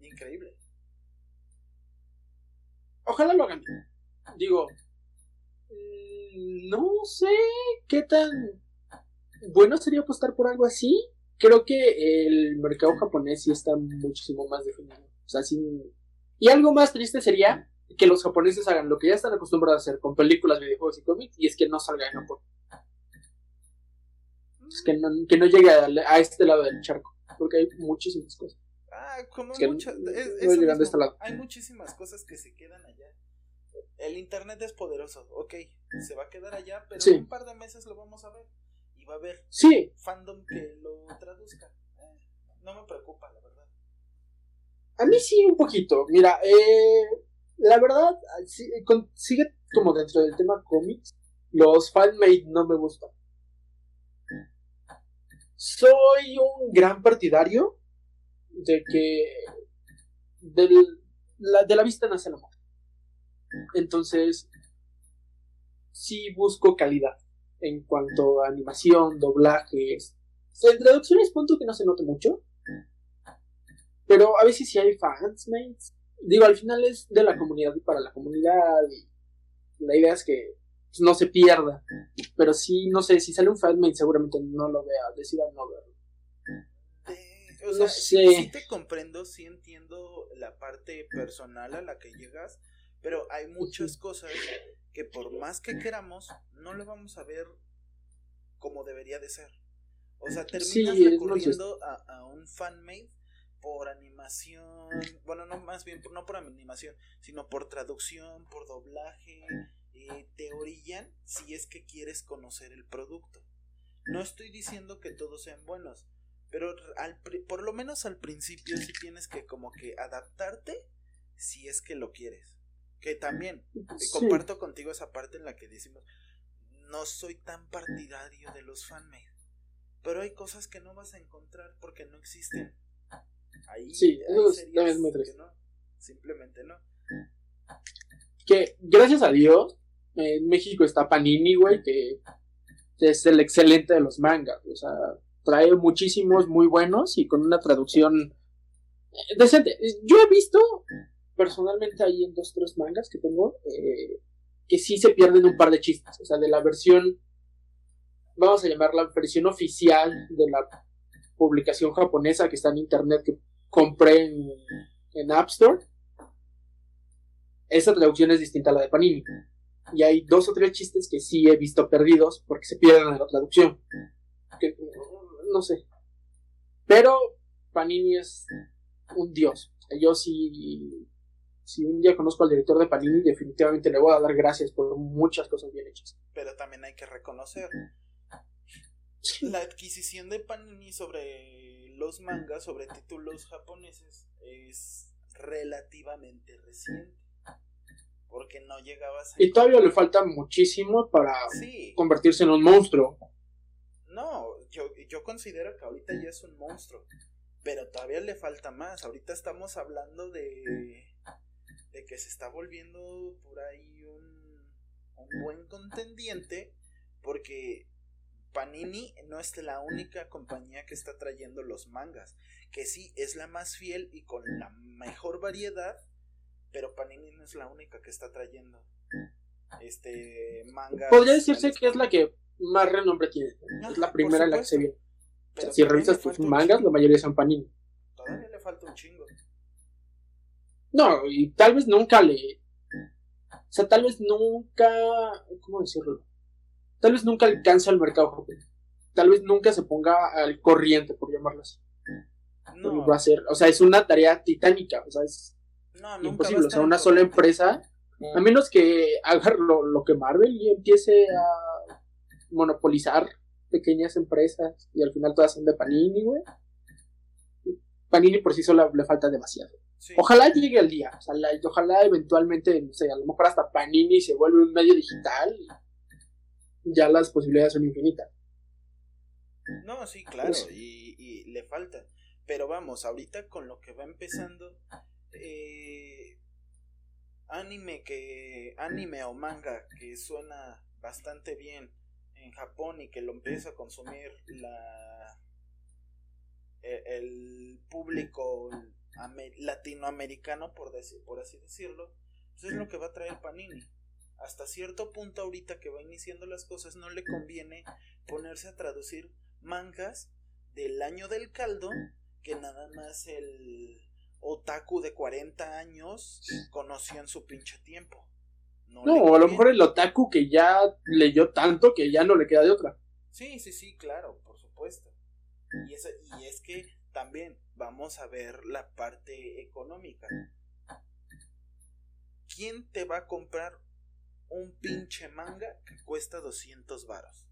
Increíble. Ojalá lo hagan. Digo, no sé qué tan bueno sería apostar por algo así. Creo que el mercado japonés sí está muchísimo más definido. O sea, Y algo más triste sería que los japoneses hagan lo que ya están acostumbrados a hacer con películas, videojuegos y cómics, y es que no salga en Japón. Es que no, que no llegue a, este lado del charco, porque hay muchísimas cosas. Ah, como muchas. Este hay muchísimas cosas que se quedan allá. El internet es poderoso, ok, se va a quedar allá, pero en un par de meses lo vamos a ver y va a haber sí. fandom que lo traduzca. Eh, no me preocupa, la verdad. A mí sí, un poquito. Mira, eh, la verdad, sigue como dentro del tema cómics. Los fanmade no me gustan. Soy un gran partidario de que del, la, de la vista nace el amor. Entonces, sí busco calidad en cuanto a animación, doblajes. En traducciones, punto que no se note mucho. Pero a veces sí hay fans, mates. Digo, al final es de la comunidad y para la comunidad. Y la idea es que pues, no se pierda. Pero sí, no sé, si sale un fanmate seguramente no lo vea, decida no verlo. O sea, sí, te comprendo, sí entiendo la parte personal a la que llegas, pero hay muchas cosas que por más que queramos, no lo vamos a ver como debería de ser. O sea, terminas recurriendo a, a, un fanmade por animación, bueno, no más bien, no por animación, sino por traducción, por doblaje, eh, te orillan si es que quieres conocer el producto. No estoy diciendo que todos sean buenos, pero al, por lo menos al principio sí tienes que como que adaptarte si es que lo quieres. Que también comparto contigo esa parte en la que decimos, no soy tan partidario de los fanmade. Pero hay cosas que no vas a encontrar porque no existen. Ahí, sí, eso es muy triste. No, simplemente no. Que gracias a Dios, en México está Panini, güey, que es el excelente de los mangas. O sea, trae muchísimos muy buenos y con una traducción decente. Yo he visto personalmente ahí en dos tres mangas que tengo eh, que sí se pierden un par de chistes, o sea, de la versión vamos a llamarla versión oficial de la publicación japonesa que está en internet que compré en, en App Store. Esa traducción es distinta a la de Panini. Y hay dos o tres chistes que sí he visto perdidos porque se pierden en la traducción. Que, no sé. Pero Panini es un dios. Yo sí, si un día conozco al director de Panini, definitivamente le voy a dar gracias por muchas cosas bien hechas. Pero también hay que reconocer la adquisición de Panini sobre los mangas, sobre títulos japoneses, es relativamente reciente. Porque no llegabas a... Y todavía le falta muchísimo para convertirse en un monstruo. No, yo, yo considero que ahorita ya es un monstruo. Pero todavía le falta más. Ahorita estamos hablando de, de que se está volviendo por ahí un, un buen contendiente. Porque Panini no es la única compañía que está trayendo los mangas. Que sí, es la más fiel y con la mejor variedad. Pero Panini no es la única que está trayendo. Este manga. Podría decirse que es la que más renombre tiene. es la primera en la que se viene. si revisas tus mangas, la mayoría son Panini. Todavía le falta un chingo. No, y tal vez nunca le. O sea, tal vez nunca. ¿Cómo decirlo? Tal vez nunca alcance al mercado japonés. Tal vez nunca se ponga al corriente, por llamarlo así. No. Va a ser, o sea, es una tarea titánica, o sea, es imposible. O sea, una sola empresa, a menos que haga lo, lo que Marvel y empiece a monopolizar pequeñas empresas y al final todas son de Panini, güey. Panini por sí sola le falta demasiado. Ojalá llegue el día, ojalá, eventualmente, no sé, a lo mejor hasta Panini se vuelve un medio digital y ya las posibilidades son infinitas. No, sí, claro, y, y, le falta. Pero vamos, ahorita con lo que va empezando, eh, anime que, anime o manga que suena bastante bien en Japón y que lo empieza a consumir la e, el, público latinoamericano por decir, por así decirlo pues es lo que va a traer Panini. Hasta cierto punto ahorita que va iniciando las cosas no le conviene ponerse a traducir mangas del año del caldo que nada más el otaku de 40 años conoció en su pinche tiempo. No, a lo mejor el otaku que ya leyó tanto que ya no le queda de otra. Sí, sí, sí, claro, por supuesto. Y es, y es que también vamos a ver la parte económica. ¿quién te va a comprar un pinche manga que cuesta 200 varos?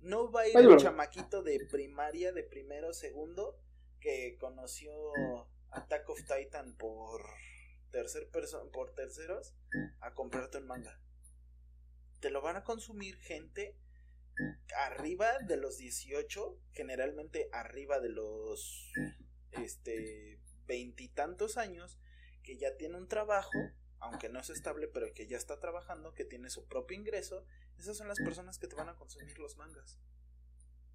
No va a ir el chamaquito de primaria, de primero, segundo, que conoció Attack of Titan por tercer por terceros a comprarte un manga. Te lo van a consumir gente arriba de los 18, generalmente arriba de los este veintitantos años, que ya tiene un trabajo, aunque no es estable, pero que ya está trabajando, que tiene su propio ingreso, esas son las personas que te van a consumir los mangas.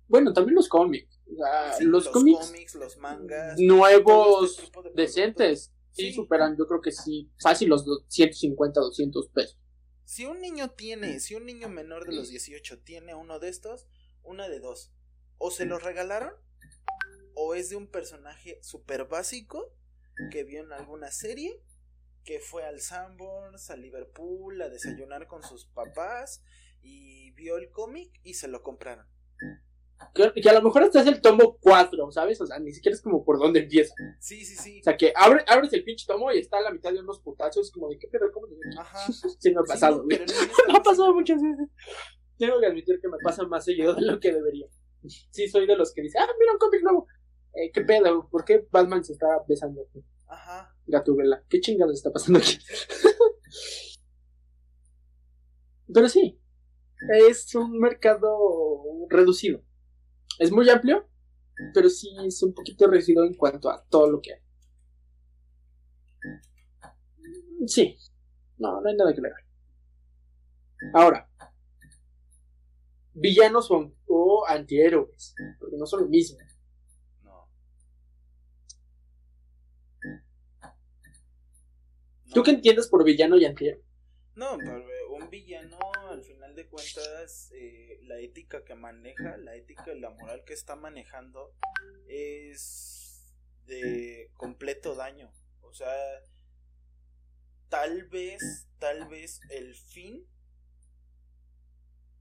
Bueno, también los cómics. los, cómics, los mangas. Nuevos, este decentes. Sí, superan, yo creo que sí, fácil los 150, 200 pesos. Si un niño tiene, si un niño menor de los 18 tiene uno de estos, una de dos. O se los regalaron, o es de un personaje súper básico que vio en alguna serie, que fue al Sanborns, a Liverpool, a desayunar con sus papás, y vio el cómic y se lo compraron. Que, a lo mejor hasta es el tomo 4, ¿sabes? O sea, ni siquiera es como por dónde empieza. Sí, sí, sí. O sea, que abre, abres el pinche tomo y está a la mitad de unos putazos, como de qué pedo, ¿cómo? Ajá. sí, me ha pasado, Me ha pasado muchas veces. Tengo que admitir que me pasa más seguido de lo que debería. Sí, soy de los que dice, ah, mira un cómic nuevo. Eh, ¿Qué pedo? ¿Por qué Batman se está besando aquí? Ajá. Gatubela. ¿Qué chingados está pasando aquí? Pero sí, es un mercado reducido. Es muy amplio, pero sí es un poquito reducido en cuanto a todo lo que hay. Sí, no, no hay nada que ver. Ahora, villanos o, o antihéroes, porque no son lo mismo. No. ¿Tú qué entiendes por villano y antihéroe? No, un villano de cuentas eh, la ética que maneja, la ética y la moral que está manejando es de completo daño. O sea, tal vez, tal vez el fin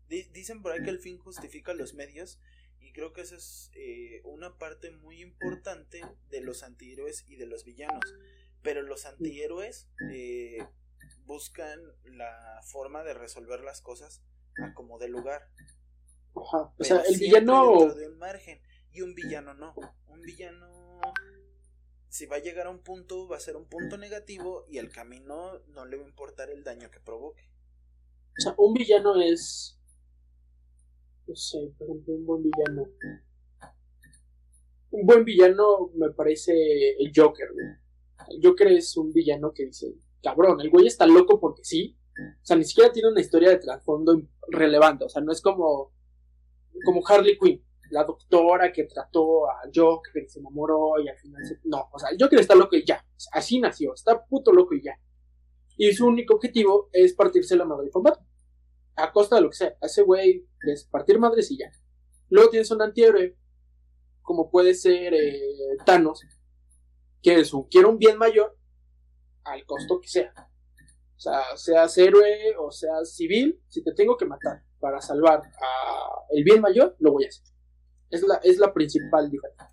dicen por ahí que el fin justifica los medios y creo que esa es eh, una parte muy importante de los antihéroes y de los villanos. Pero los antihéroes eh, buscan la forma de resolver las cosas a como de lugar. Ajá. O sea, el villano. de un margen. Y un villano no. Un villano. Si va a llegar a un punto, va a ser un punto negativo y el camino no le va a importar el daño que provoque. O sea, un villano es. No sé, por ejemplo, un buen villano. Un buen villano me parece el Joker, El Joker es un villano que dice, cabrón, el güey está loco porque sí. O sea, ni siquiera tiene una historia de trasfondo relevante. O sea, no es como, como Harley Quinn, la doctora que trató a Joker y se enamoró y al final se... No, o sea, el Joker está loco y ya. Así nació, está puto loco y ya. Y su único objetivo es partirse la madre de combate. A costa de lo que sea. ese güey es partir madres y ya. Luego tienes un antihéroe, como puede ser eh, Thanos, que es un, quiere un bien mayor, al costo que sea. O sea, seas héroe o seas civil, si te tengo que matar para salvar a el bien mayor, lo voy a hacer. Es la, es la principal diferencia.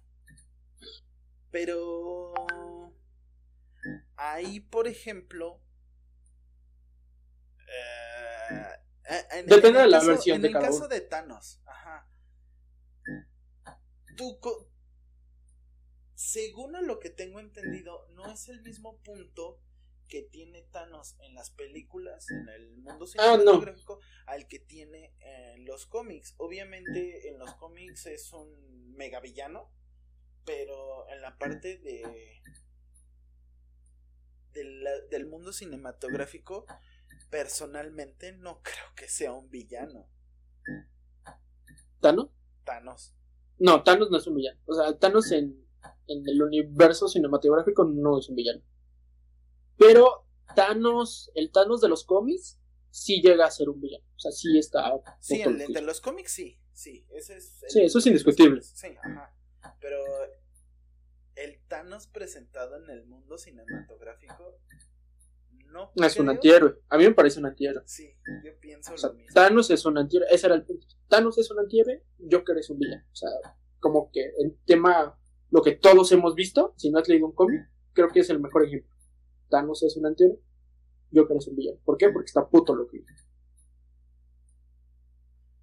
Pero ahí, por ejemplo, eh, depende de la versión de cada En el caso de Thanos, ajá. Tú, según a lo que tengo entendido, no es el mismo punto que tiene Thanos en las películas, en el mundo ah, cinematográfico, al que tiene en los cómics. Obviamente en los cómics es un mega villano, pero en la parte de del, mundo cinematográfico, personalmente no creo que sea un villano. ¿Thanos? Thanos. No, Thanos no es un villano. O sea, Thanos en en el universo cinematográfico no es un villano. Pero Thanos, el Thanos de los cómics, sí llega a ser un villano. O sea, sí está. Sí, el de los cómics sí, sí. Ese es sí, eso es indiscutible. Sí, ajá. Pero el Thanos presentado en el mundo cinematográfico no. Es un antihéroe. A mí me parece un antihéroe. Sí, yo pienso lo mismo. Thanos es un antihéroe. Ese era el punto. Thanos es un antihéroe, Joker es un villano. O sea, como que el tema lo que todos hemos visto, si no has leído un cómic, creo que es el mejor ejemplo. Thanos es un antihéroe, Joker es un villano. ¿Por qué? Porque está puto loco.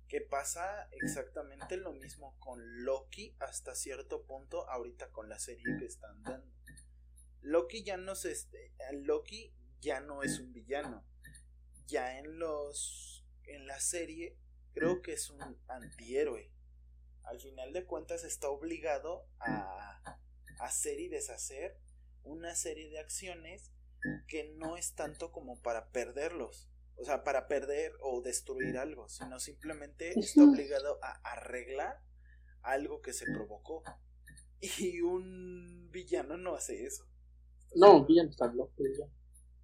Que pasa exactamente lo mismo con Loki hasta cierto punto ahorita con la serie que están dando. Loki ya no se este, Loki ya no es un villano. Ya en los en la serie creo que es un antihéroe. Al final de cuentas está obligado a hacer y deshacer una serie de acciones que no es tanto como para perderlos. O sea, para perder o destruir algo, sino simplemente está obligado a arreglar algo que se provocó. Y un villano no hace eso. No, un villano está loco.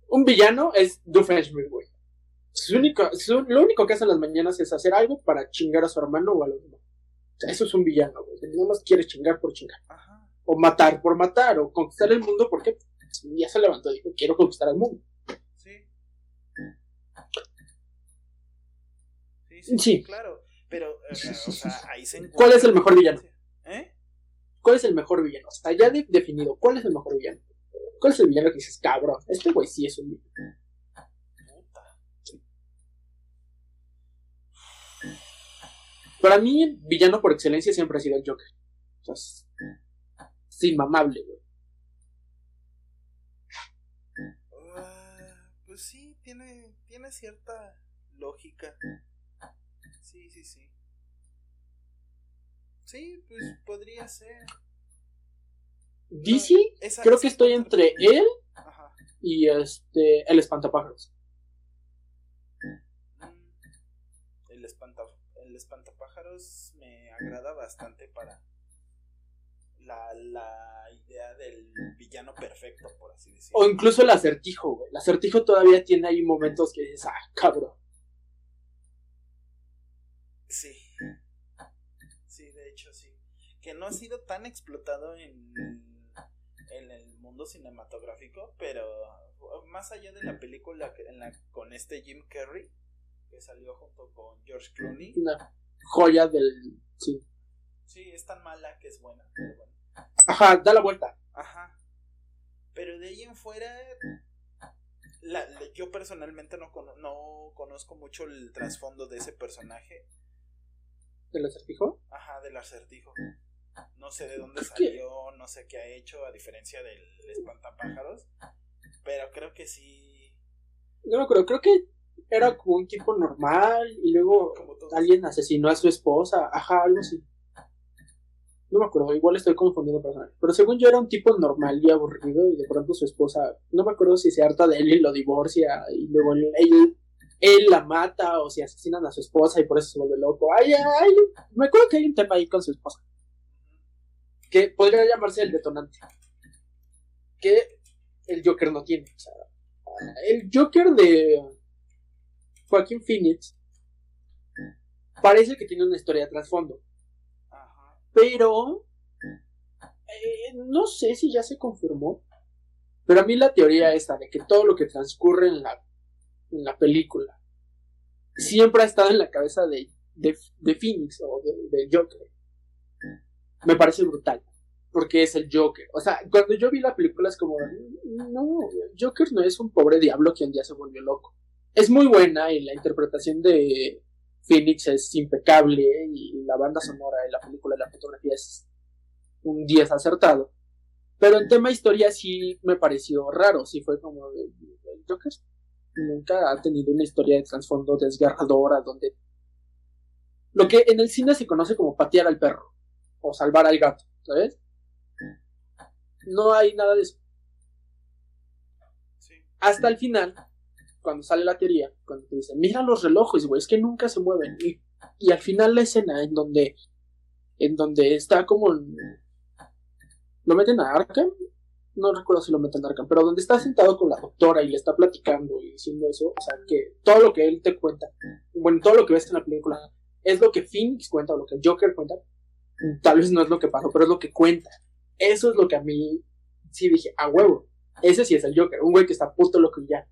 Un villano es Doofenshmirtz, güey. Su único, lo único que hace en las mañanas es hacer algo para chingar a su hermano o a los demás. O sea, eso es un villano, güey. No más quiere chingar por chingar. O matar por matar, o conquistar el mundo porque ya se levantó y dijo, quiero conquistar el mundo. Sí. Sí, sí, claro. Pero, o sea, ahí se ¿Cuál es el mejor villano? ¿Eh? ¿Cuál es el mejor villano? O sea, ya definido, ¿cuál es el mejor villano? ¿Cuál es el villano que dices, cabrón? Este güey sí es un villano. Para mí, villano por excelencia siempre ha sido el Joker. O sea, es inmamable, güey. Ah, pues sí, tiene, tiene cierta lógica. Sí, sí, sí. Sí, pues podría ser. DC, creo que estoy entre él y este el espantapájaros. Mm, el, el espantapájaros me agrada bastante para la, la idea del villano perfecto, por así decirlo. O incluso el acertijo, güey. El acertijo todavía tiene ahí momentos que dices, ah, cabrón. Sí. Sí, de hecho sí. Que no ha sido tan explotado en, en el mundo cinematográfico, pero más allá de la película en la, con este Jim Carrey, que salió junto con George Clooney. Una joya del... Sí. Sí, es tan mala que es buena, pero bueno. Ajá, da la vuelta. Ajá. Pero de ahí en fuera, la, yo personalmente no, no conozco mucho el trasfondo de ese personaje. ¿Del acertijo? Ajá, del acertijo. No sé de dónde salió, no sé qué ha hecho, a diferencia del espantapájaros. Pero creo que sí. No me acuerdo, creo que era como un tipo normal y luego alguien asesinó a su esposa. Ajá, algo así. No me acuerdo, igual estoy confundiendo personas. Pero según yo era un tipo normal y aburrido y de pronto su esposa, no me acuerdo si se harta de él y lo divorcia y luego él, él, la mata o si asesinan a su esposa y por eso se vuelve loco. Ay, ay, me acuerdo que hay un tema ahí con su esposa. Que podría llamarse el detonante. Que el Joker no tiene. O sea, el Joker de Joaquín Phoenix parece que tiene una historia de trasfondo pero eh, no sé si ya se confirmó. Pero a mí la teoría esta de que todo lo que transcurre en la, en la película siempre ha estado en la cabeza de, de, Phoenix o de, Joker. Me parece brutal. Porque es el Joker. O sea, cuando yo vi la película es como, no, Joker no es un pobre diablo que un día se volvió loco. Es muy buena y la interpretación de, Phoenix es impecable y la banda sonora de la película y la fotografía es un 10 acertado. Pero en tema historia sí me pareció raro, sí fue como el Joker nunca ha tenido una historia de trasfondo desgarradora donde lo que en el cine se conoce como patear al perro o salvar al gato, ¿sabes? No hay nada de eso. Hasta el final, cuando sale la teoría, cuando te dicen, mira los relojes, güey, es que nunca se mueven. Y, y al final la escena en donde, en donde está como... ¿Lo meten a Arkham? No recuerdo si lo meten a Arkham, pero donde está sentado con la doctora y le está platicando y diciendo eso, o sea, que todo lo que él te cuenta, bueno, todo lo que ves en la película, es lo que Phoenix cuenta o lo que Joker cuenta. Tal vez no es lo que pasó, pero es lo que cuenta. Eso es lo que a mí sí dije, a huevo. Ese sí es el Joker, un güey que está puto loco y ya.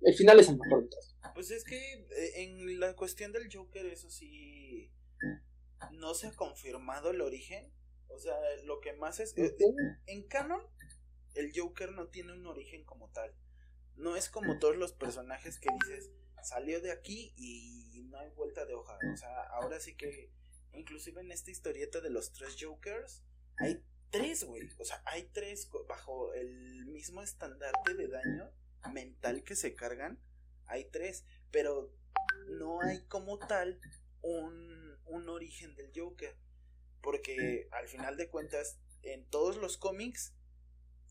El final es el mejor de Pues es que eh, en la cuestión del Joker, eso sí. No se ha confirmado el origen. O sea, lo que más es. Eh, en canon, el Joker no tiene un origen como tal. No es como todos los personajes que dices, salió de aquí y no hay vuelta de hoja. O sea, ahora sí que, inclusive en esta historieta de los tres Jokers, hay tres, güey. O sea, hay tres bajo el mismo estandarte de daño mental que se cargan. Hay tres, pero no hay como tal un, un origen del Joker. Porque al final de cuentas, en todos los cómics,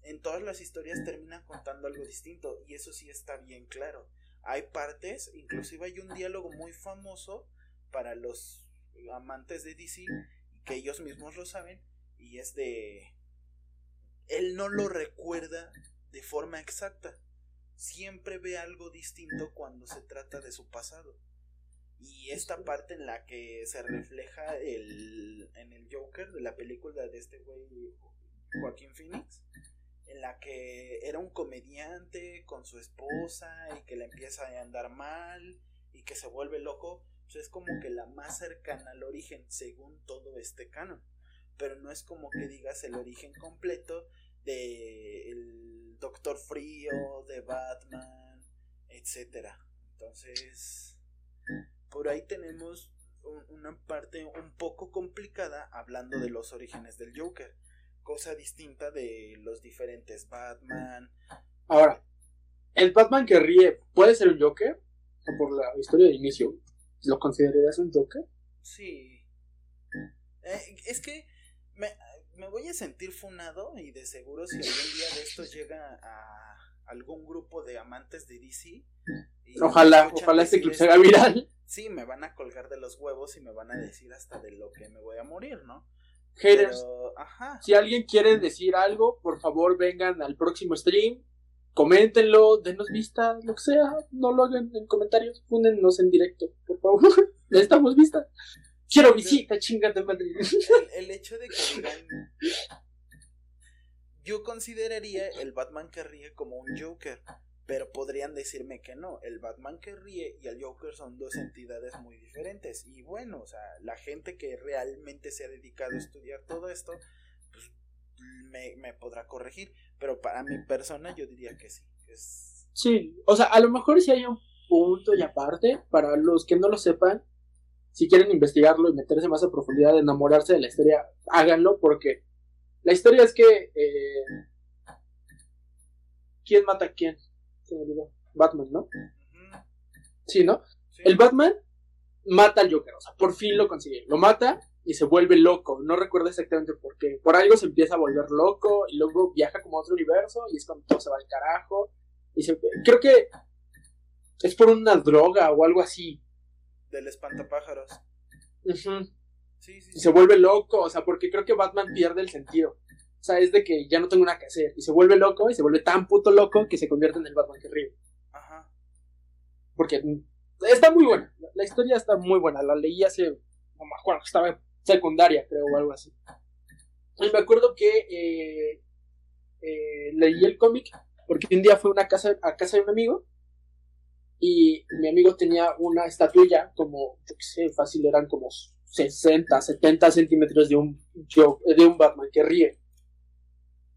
en todas las historias termina contando algo distinto. Y eso sí está bien claro. Hay partes, inclusive hay un diálogo muy famoso para los amantes de DC, que ellos mismos lo saben, y es de... Él no lo recuerda de forma exacta. Siempre ve algo distinto cuando se trata de su pasado. Y esta parte en la que se refleja el, en el Joker de la película de este güey Joaquín Phoenix, en la que era un comediante con su esposa y que le empieza a andar mal y que se vuelve loco, pues es como que la más cercana al origen según todo este canon. Pero no es como que digas el origen completo de el Doctor Frío, de Batman, etcétera. Entonces, por ahí tenemos una parte un poco complicada hablando de los orígenes del Joker, cosa distinta de los diferentes Batman. Ahora, ¿el Batman que ríe puede ser un Joker? O por la historia de inicio, ¿lo considerarías un Joker? Sí. Eh, es que me, me voy a sentir funado y de seguro si algún día de esto llega a algún grupo de amantes de DC. ojalá, ojalá este clip sea viral. Sí, me van a colgar de los huevos y me van a decir hasta de lo que me voy a morir, ¿no? Haters, si alguien quiere decir algo, por favor vengan al próximo stream, coméntenlo, denos vista, lo que sea, no lo hagan en comentarios, Púnennos en directo, por favor, necesitamos vista. Quiero visita, chingate madre. El, el hecho de que digan yo consideraría el Batman que ríe como un Joker, pero podrían decirme que no, el Batman que ríe y el Joker son dos entidades muy diferentes. Y bueno, o sea, la gente que realmente se ha dedicado a estudiar todo esto, pues me, me podrá corregir, pero para mi persona yo diría que sí. es... Sí, o sea, a lo mejor si hay un punto y aparte, para los que no lo sepan, si quieren investigarlo y meterse más a profundidad, enamorarse de la historia, háganlo porque la historia es que. Eh, ¿Quién mata a quién? Se me olvidó. Batman, ¿no? Sí, ¿no? El Batman mata al Joker, o sea, por fin lo consigue. Lo mata y se vuelve loco. No recuerdo exactamente por qué. Por algo se empieza a volver loco y luego viaja como a otro universo y es cuando todo se va al carajo. Y se... Creo que es por una droga o algo así. Del espantapájaros. Ajá. Y se vuelve loco, o sea, porque creo que Batman pierde el sentido. O sea, es de que ya no tengo nada que hacer. Y se vuelve loco y se vuelve tan puto loco que se convierte en el Batman que ríe. Ajá. Porque está muy buena. La historia está muy buena. La leí hace. No me acuerdo, estaba en secundaria, creo, o algo así. Y me acuerdo que eh, eh, leí el cómic porque un día fue una casa, a casa de un amigo y mi amigo tenía una estatuilla como, yo qué sé, fácil eran como 60, 70 centímetros de un, de un Batman que ríe.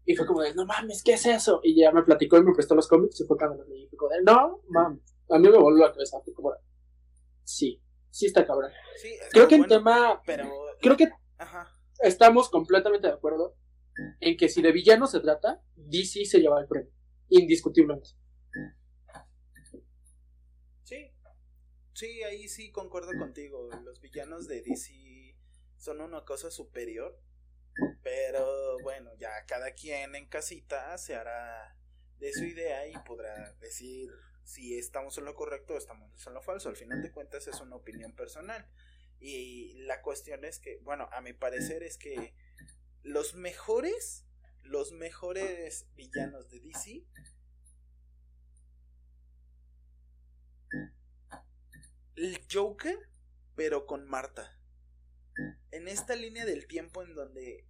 Y fue como de, no mames, ¿qué es eso? Y ya me platicó y me prestó los cómics y fue cuando me dijo, no mames. A mí me volvió la cabeza. Fue como, sí, sí está cabrón. creo que en tema. Pero... Creo que estamos completamente de acuerdo en que si de villano se trata, DC se lleva el premio. Indiscutiblemente. Sí, ahí sí concuerdo contigo. Los villanos de DC son una cosa superior. Pero bueno, ya cada quien en casita se hará de su idea y podrá decir si estamos en lo correcto o estamos en lo falso. Al final de cuentas es una opinión personal. Y la cuestión es que, bueno, a mi parecer es que los mejores, los mejores villanos de DC el Joker, pero con Marta. En esta línea del tiempo en donde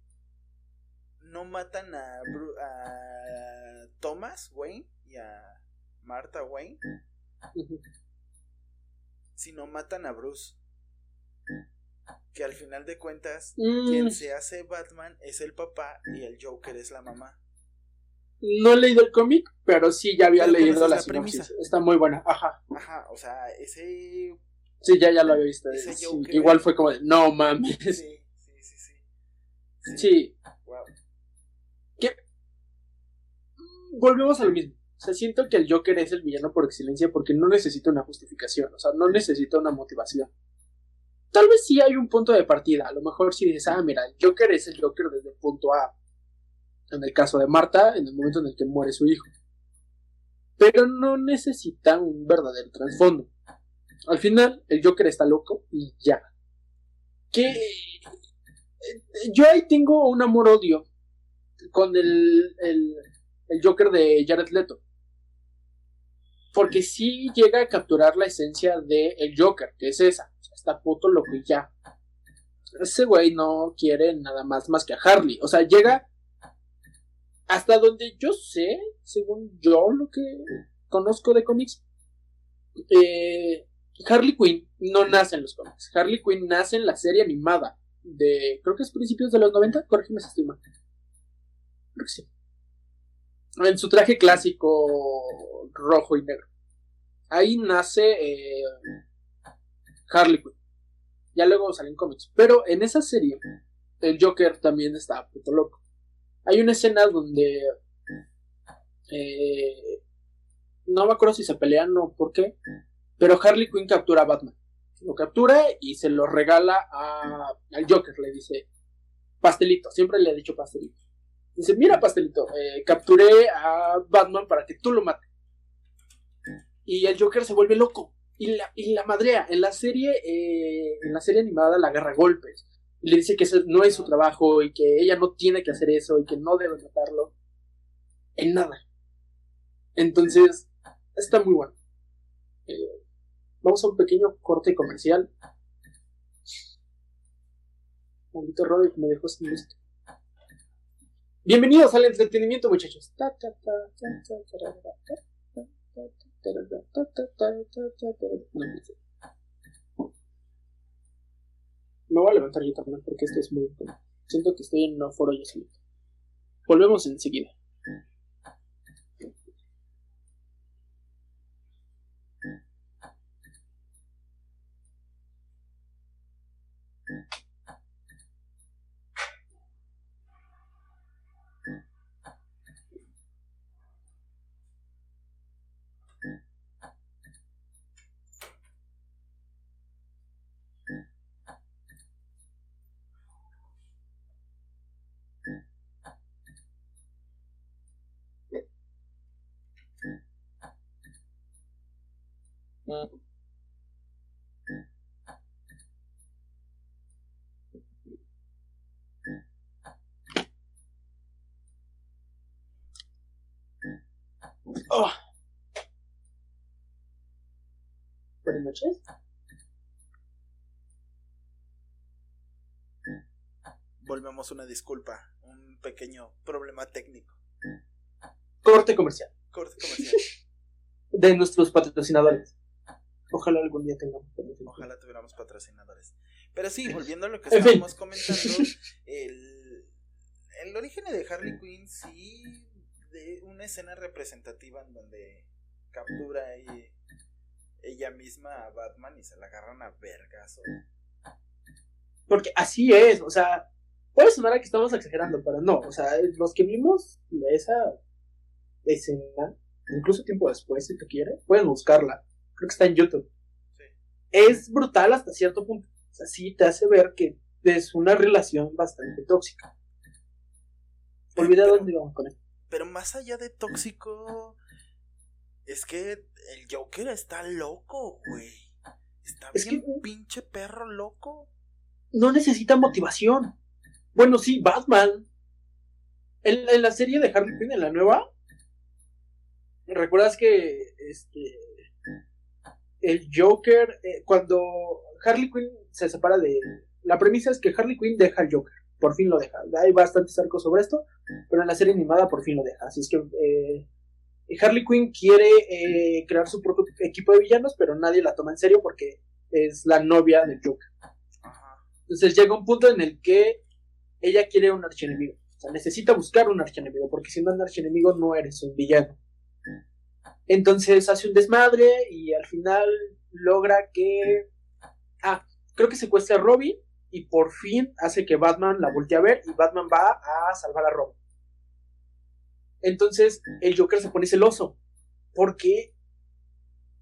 no matan a, a Thomas Wayne y a Marta Wayne, sino matan a Bruce. Que al final de cuentas, quien mm. se hace Batman es el papá y el Joker es la mamá. No he leído el cómic, pero sí ya había leído la, sinopsis. Está muy buena, ajá. Ajá, o sea, ese... Sí, ya, ya lo había visto. igual fue como de, no mames. Sí, sí, sí, sí. Sí. Wow. ¿Qué? Volvemos a lo mismo. O sea, siento que el Joker es el villano por excelencia porque no necesita una justificación, o sea, no necesita una motivación. Tal vez sí hay un punto de partida, a lo mejor si dices, ah, mira, el Joker es el Joker desde el punto A. En el caso de Marta, en el momento en el que muere su hijo. Pero no necesita un verdadero trasfondo. Al final, el Joker está loco y ya. Que yo ahí tengo un amor-odio con el, el, el Joker de Jared Leto porque sí llega a capturar la esencia de el Joker, que es esa. está puto loco y ya. Ese güey no quiere nada más más que a Harley. O sea, llega hasta donde yo sé, según yo lo que conozco de cómics, eh, Harley Quinn no nace en los cómics. Harley Quinn nace en la serie animada de, creo que es principios de los 90, corrígeme si estoy mal. Creo que sí en su traje clásico rojo y negro. Ahí nace eh, Harley Quinn. Ya luego salen cómics. Pero en esa serie, el Joker también está puto loco. Hay una escena donde. Eh, no me acuerdo si se pelean o por qué. Pero Harley Quinn captura a Batman. Lo captura y se lo regala al Joker. Le dice: Pastelito. Siempre le ha dicho pastelito. Dice, mira, pastelito, eh, capturé a Batman para que tú lo mates. Y el Joker se vuelve loco. Y la, y la madrea. En la serie, eh, en la serie animada la agarra golpes. Le dice que ese no es su trabajo y que ella no tiene que hacer eso y que no debe matarlo. En nada. Entonces, está muy bueno. Eh, vamos a un pequeño corte comercial. Maldito Roderick me dejó sin música. Bienvenidos al entretenimiento, muchachos. Me voy a levantar yo también porque esto es muy. Siento que estoy en un foro yo solito. Volvemos enseguida. Oh. Buenas noches. Volvemos una disculpa, un pequeño problema técnico. Corte comercial. Corte comercial. De nuestros patrocinadores. Ojalá algún día tengamos Ojalá tuviéramos patrocinadores. Pero sí, volviendo a lo que estábamos comentando, el, el origen de Harley Quinn sí de una escena representativa en donde captura ella misma a Batman y se la agarran a vergas. Porque así es, o sea, puede sonar a que estamos exagerando, pero no, o sea, los que vimos esa escena, incluso tiempo después, si tú quieres, puedes buscarla creo que está en YouTube. Es brutal hasta cierto punto. O sea, sí te hace ver que es una relación bastante tóxica. Olvida dónde íbamos con esto. Pero más allá de tóxico, es que el Joker está loco, güey. Está es bien un pinche perro loco. No necesita motivación. Bueno, sí, Batman. En, en la serie de Harley Quinn, en la nueva, ¿recuerdas que este el Joker, eh, cuando Harley Quinn se separa de... La premisa es que Harley Quinn deja al Joker, por fin lo deja. Hay bastantes arcos sobre esto, pero en la serie animada por fin lo deja. Así es que eh, Harley Quinn quiere eh, crear su propio equipo de villanos, pero nadie la toma en serio porque es la novia del Joker. Entonces llega un punto en el que ella quiere un archienemigo. sea, necesita buscar un archienemigo, porque siendo un archienemigo no eres un villano. Entonces hace un desmadre y al final logra que. Ah, creo que secuestra a Robin y por fin hace que Batman la voltee a ver y Batman va a salvar a Robin. Entonces el Joker se pone celoso porque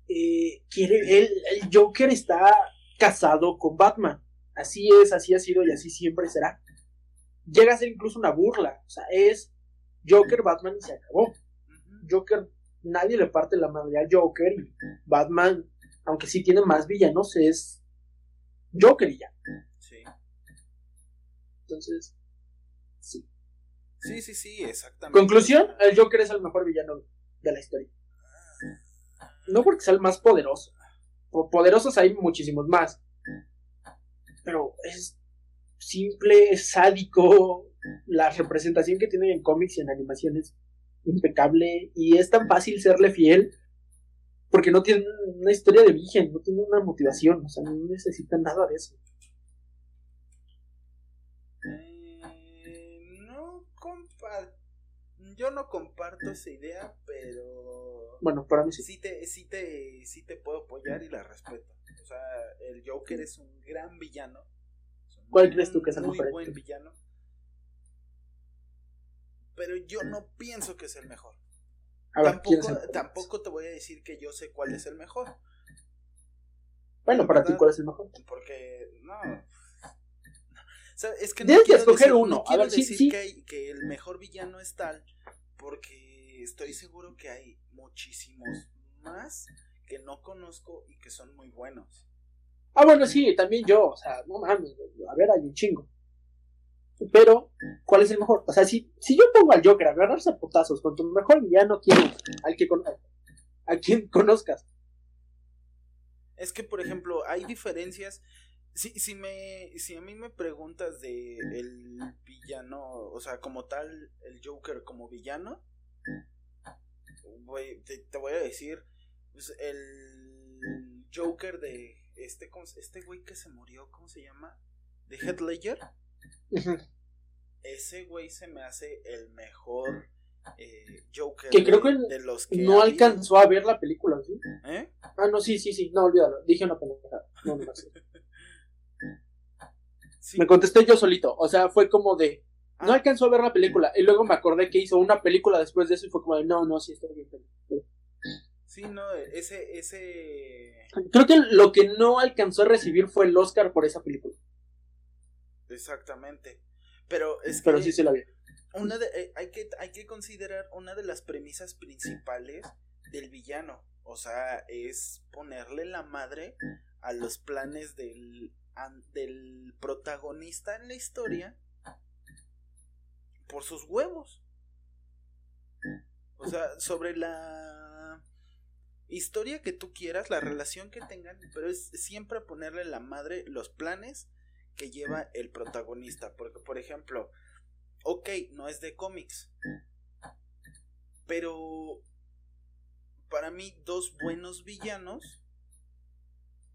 eh, quiere el, el Joker está casado con Batman. Así es, así ha sido y así siempre será. Llega a ser incluso una burla. O sea, es Joker, Batman y se acabó. Joker, nadie le parte la madre a Joker y Batman, aunque sí tiene más villanos, es Joker y ya. Entonces, sí. Sí, sí, sí, exactamente. Conclusión, el Joker es el mejor villano de la historia. No porque sea el más poderoso. Po- Poderosos hay muchísimos más. Pero es simple, es sádico. La representación que tiene en cómics y en animación es impecable. Y es tan fácil serle fiel. Porque no tiene una historia de origen, no tiene una motivación. O sea, no necesita nada de eso. Yo no comparto esa idea, pero. Bueno, para mí sí. sí te, sí te, sí te puedo apoyar y la respeto. O sea, el Joker es un gran villano. Un ¿Cuál crees tú que es el muy mejor? buen villano. Pero yo no pienso que es el mejor. A ver, ¿quién es Tampoco, tampoco te voy a decir que yo sé cuál es el mejor. Bueno, para ti. ¿cuál es el mejor? Porque, no. O sea, es que Tienes que quiero escoger decir- uno. No A quiero ver, sí, decir sí. Que, hay- que el mejor villano es tal, porque estoy seguro que hay muchísimos más que no conozco y que son muy buenos. Ah, bueno, sí, también yo, o sea, no mames, a ver, hay un chingo. Pero, ¿cuál es el mejor? O sea, si, si yo pongo al Joker a agarrarse a putazos con tu mejor villano, ¿quién es? Al que con- a quien conozcas. Es que, por ejemplo, hay diferencias. Si, si, me, si a mí me preguntas de el villano, o sea, como tal, el Joker como villano, te, te voy a decir, pues, el Joker de este, ¿cómo se- este güey que se murió, ¿cómo se llama? De Heath Ledger. Ese güey se me hace el mejor eh, Joker Que creo de, que de los que No alcanzó a ver la película. ¿Eh? Ah, no, sí, sí, sí, no, olvídalo, dije una pendejada. No, no, no, sí. Me contesté yo solito, o sea, fue como de, no Ah. alcanzó a ver la película, y luego me acordé que hizo una película después de eso y fue como de, no, no, sí, está bien. Sí, no, ese, ese, Creo que lo que no alcanzó a recibir fue el Oscar por esa película, exactamente. Pero es que sí se la vi. una de, eh, hay que hay que considerar una de las premisas principales del villano, o sea, es ponerle la madre a los planes del del protagonista en la historia por sus huevos. O sea, sobre la historia que tú quieras, la relación que tengan, pero es siempre ponerle la madre los planes que lleva el protagonista. Porque, por ejemplo, ok, no es de cómics, pero para mí dos buenos villanos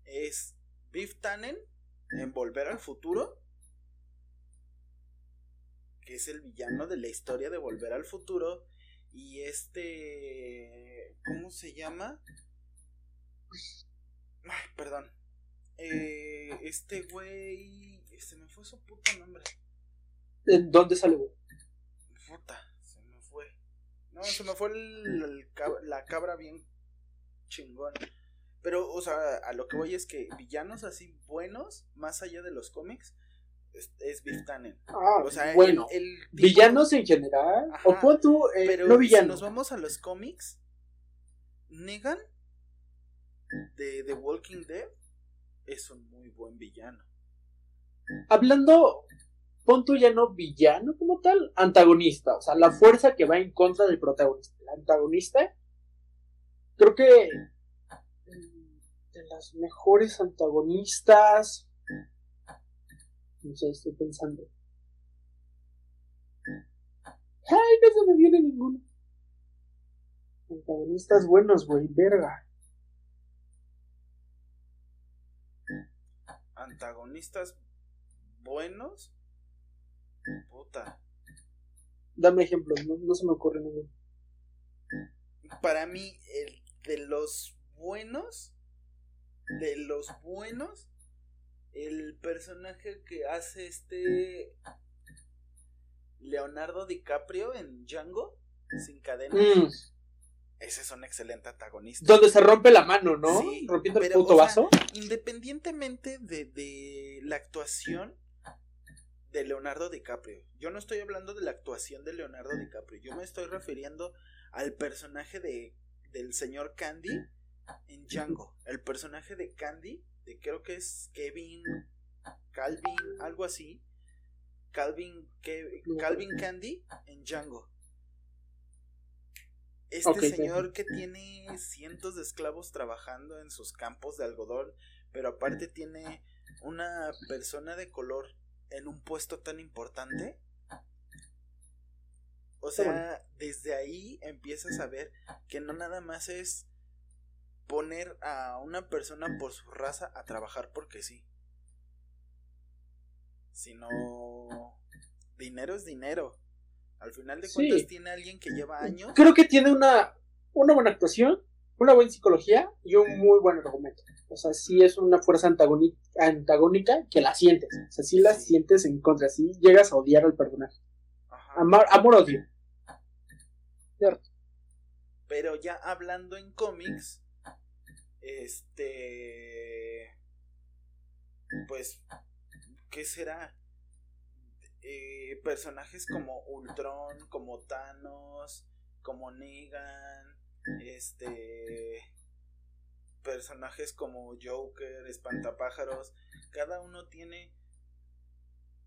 es Biff Tannen en Volver al Futuro, que es el villano de la historia de Volver al Futuro, y este, ¿cómo se llama? Ay, perdón. Eh, este güey, se me fue su puto nombre. ¿En dónde güey? Puta, se me fue. No, se me fue el- el cab- la cabra bien chingón. Pero, o sea, a lo que voy es que villanos así buenos, más allá de los cómics, es, es Biff Tannen. Ah, O sea, bueno, el, el tipo- villanos en general, Ajá, o pon tú, eh, pero no si villanos. nos vamos a los cómics, Negan de The Walking Dead es un muy buen villano. Hablando, pon tú ya no villano como tal, antagonista, o sea, la fuerza que va en contra del protagonista. El antagonista, creo que las mejores antagonistas, no sé, estoy pensando. Ay, no se me viene ninguno. Antagonistas buenos, güey, verga. Antagonistas buenos. Puta. Dame ejemplos, no, no se me ocurre ninguno. Para mí, el de los buenos, de los buenos, el personaje que hace este Leonardo DiCaprio en Django, sin cadenas. Mm, Ese es un excelente antagonista. donde se rompe la mano, ¿no? Sí, Rompiendo el puto sea, vaso. Independientemente de, de la actuación de Leonardo DiCaprio, yo no estoy hablando de la actuación de Leonardo DiCaprio, yo me estoy refiriendo al personaje de del señor Candy en Django, el personaje de Candy, de creo que es Kevin Calvin, algo así, Calvin Ke- Calvin Candy en Django. Este sí. señor que tiene cientos de esclavos trabajando en sus campos de algodón, pero aparte tiene una persona de color en un puesto tan importante. O sea, desde ahí empiezas a ver que no nada más es poner a una persona por su raza a trabajar porque sí. Sino dinero es dinero. Al final de Sí. cuentas tiene alguien que lleva años. Creo que tiene una, una buena actuación, una buena psicología y un muy buen argumento. O sea, sí es una fuerza antagónica que la sientes. O sea, sí la Sí. sientes en contra. Sí llegas a odiar al personaje. Ajá. Amor, amor-odio. Pero ya hablando en cómics, este. Pues, ¿qué será? Eh, personajes como Ultron, como Thanos, como Negan, este. Personajes como Joker, Espantapájaros, cada uno tiene.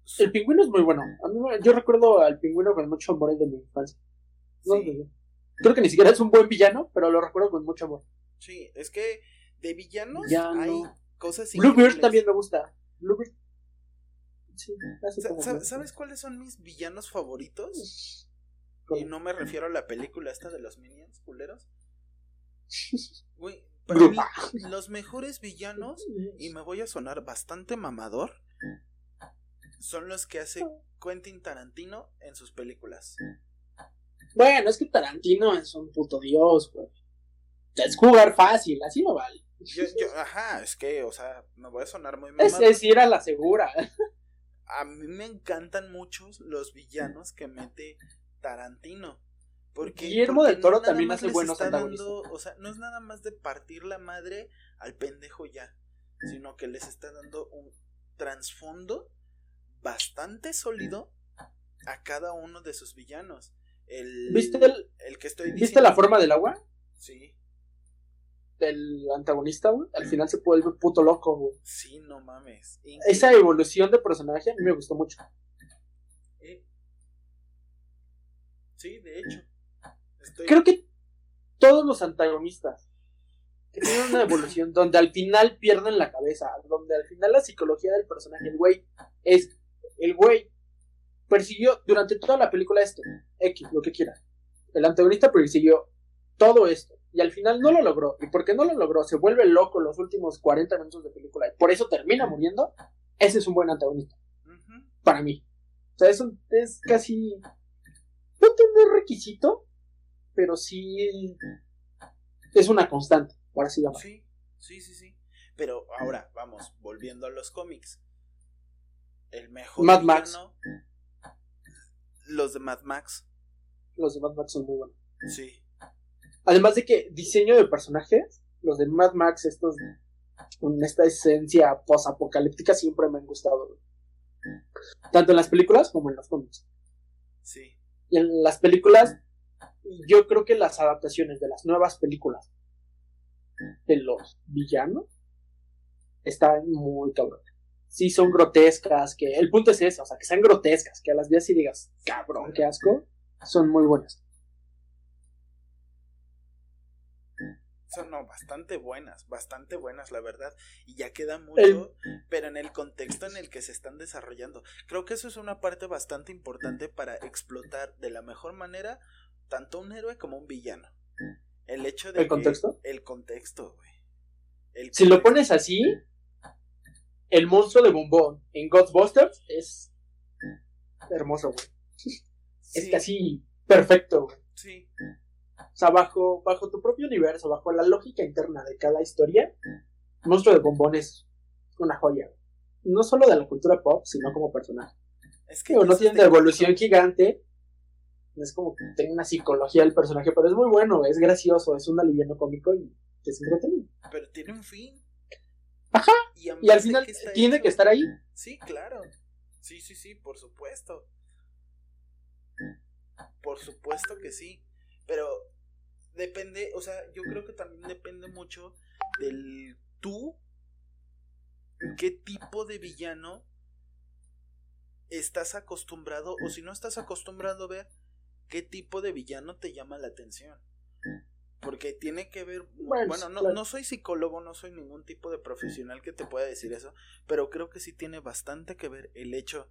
su- El pingüino es muy bueno. A mí yo recuerdo al pingüino con mucho amor de mi infancia. No Sí. sé. Creo que ni siquiera es un buen villano, pero lo recuerdo con mucho amor. Sí, es que de villanos Villano. hay cosas Bluebeard increíbles. también me gusta. Bluebeard. Sí, así Sa- como sa- me- ¿Sabes cuáles son mis villanos favoritos? Y no me refiero a la película esta de los Minions, culeros. Güey, para Bru- mí, los mejores villanos, y me voy a sonar bastante mamador, son los que hace Quentin Tarantino en sus películas. Bueno, es que Tarantino es un puto dios, güey. Es jugar fácil, así no vale. Yo, yo, ajá, es que, o sea, me voy a sonar muy Es, mamador. es ir a la segura. A mí me encantan muchos los villanos que mete Tarantino. Porque, Guillermo porque del Toro no también hace buenos antagonistas. dando- o sea, no es nada más de partir la madre al pendejo ya, sino que les está dando un trasfondo bastante sólido a cada uno de sus villanos. El, ¿Viste el- el que estoy diciendo. ¿Viste la forma del agua? Sí, Del antagonista, güey. Al final se vuelve puto loco, güey. sí, no mames. Esa evolución de personaje a mí me gustó mucho. Eh, Sí, de hecho. Estoy... Creo que todos los antagonistas que tienen una evolución donde al final pierden la cabeza, donde al final la psicología del personaje, el güey, es el güey persiguió durante toda la película esto, X, lo que quiera. El antagonista persiguió todo esto y al final no lo logró. Y porque no lo logró, se vuelve loco los últimos 40 minutos de película y por eso termina muriendo. Ese es un buen antagonista para mí. O sea, eso es casi. No tener requisito, pero sí. Es una constante, por así llamarlo. Sí, sí, sí, sí. Pero ahora, vamos, volviendo a los cómics. El mejor Mad Max. Los de Mad Max. Los de Mad Max son muy buenos. Sí. Además de que diseño de personajes, los de Mad Max, estos con esta esencia post-apocalíptica, siempre me han gustado. Tanto en las películas como en los cómics. Sí. Y en las películas, yo creo que las adaptaciones de las nuevas películas de los villanos están muy cabrón. Sí, son grotescas, que el punto es ese, o sea, que sean grotescas, que a las veas y digas, cabrón, qué asco, son muy buenas. Son no, bastante buenas, bastante buenas, la verdad. Y ya queda mucho, pero en el contexto en el que se están desarrollando. Creo que eso es una parte bastante importante para explotar de la mejor manera tanto un héroe como un villano. El hecho de ¿El que- contexto? El contexto, güey. El Si lo pones así, el monstruo de bombón en Ghostbusters es hermoso, güey. es casi perfecto, güey. Sí. O sea, bajo, bajo tu propio universo, bajo la lógica interna de cada historia, Monstruo de Bombón es una joya. No solo de la cultura pop, sino como personaje. Es que no tiene te- una evolución gigante. Es como que tenga una psicología del personaje, pero es muy bueno, es gracioso, es un aliviano cómico y es entretenido. Pero tiene un fin. Ajá. Y, al final tiene hecho. que estar ahí. Sí, claro. Sí, sí, sí, por supuesto. Por supuesto que sí. Pero depende, o sea, yo creo que también depende mucho del tú, qué tipo de villano estás acostumbrado, o si no estás acostumbrado a ver, qué tipo de villano te llama la atención. Porque tiene que ver, Bueno, bueno, no, no soy psicólogo, no soy ningún tipo de profesional que te pueda decir eso, pero creo que sí tiene bastante que ver el hecho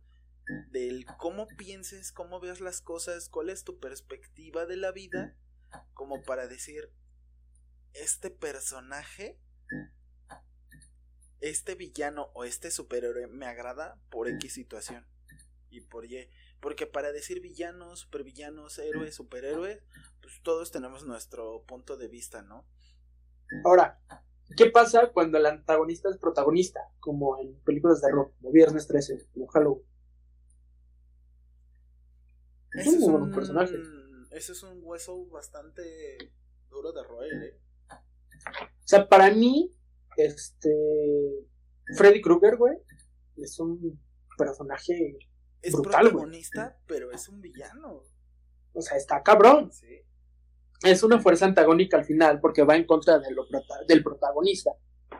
del cómo pienses, cómo veas las cosas, cuál es tu perspectiva de la vida, como para decir, este personaje, este villano o este superhéroe me agrada por X situación y por Y. Porque para decir villanos, supervillanos, héroes, superhéroes, pues todos tenemos nuestro punto de vista, ¿no? Ahora, ¿qué pasa cuando el antagonista es protagonista? Como en películas de rock, como Viernes 13, como Halloween. Es un muy buen personaje. Ese es un hueso bastante duro de roer, ¿eh? O sea, para mí, este. Freddy Krueger, güey, es un personaje. Es Brutal, protagonista, pero es un villano. O sea, está cabrón. Sí. Es una fuerza antagónica al final porque va en contra de lo prota- del protagonista.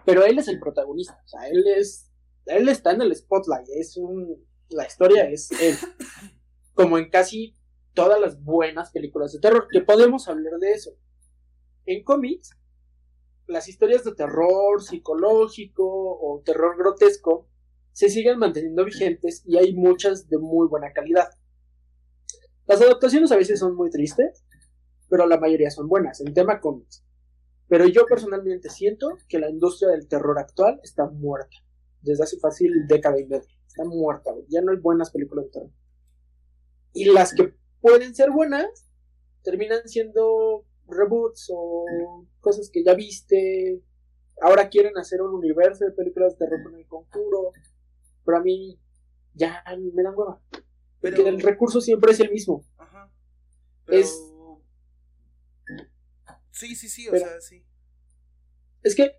Pero él es el protagonista. O sea, él es. Él está en el spotlight. Es un. La historia es él. Como en casi todas las buenas películas de terror. Que podemos hablar de eso. En cómics, las historias de terror psicológico o terror grotesco se siguen manteniendo vigentes y hay muchas de muy buena calidad. Las adaptaciones a veces son muy tristes, pero la mayoría son buenas en tema cómics. Pero yo personalmente siento que la industria del terror actual está muerta. Desde hace fácil década y media. Está muerta. Ya no hay buenas películas de terror. Y las que pueden ser buenas terminan siendo reboots o cosas que ya viste. Ahora quieren hacer un universo de películas de terror con el conjuro. Pero a mí ya me dan hueva. Porque Pero- el recurso siempre es el mismo. Ajá. Pero... Es- Sí, sí, sí, o Pero- sea, sí. Es que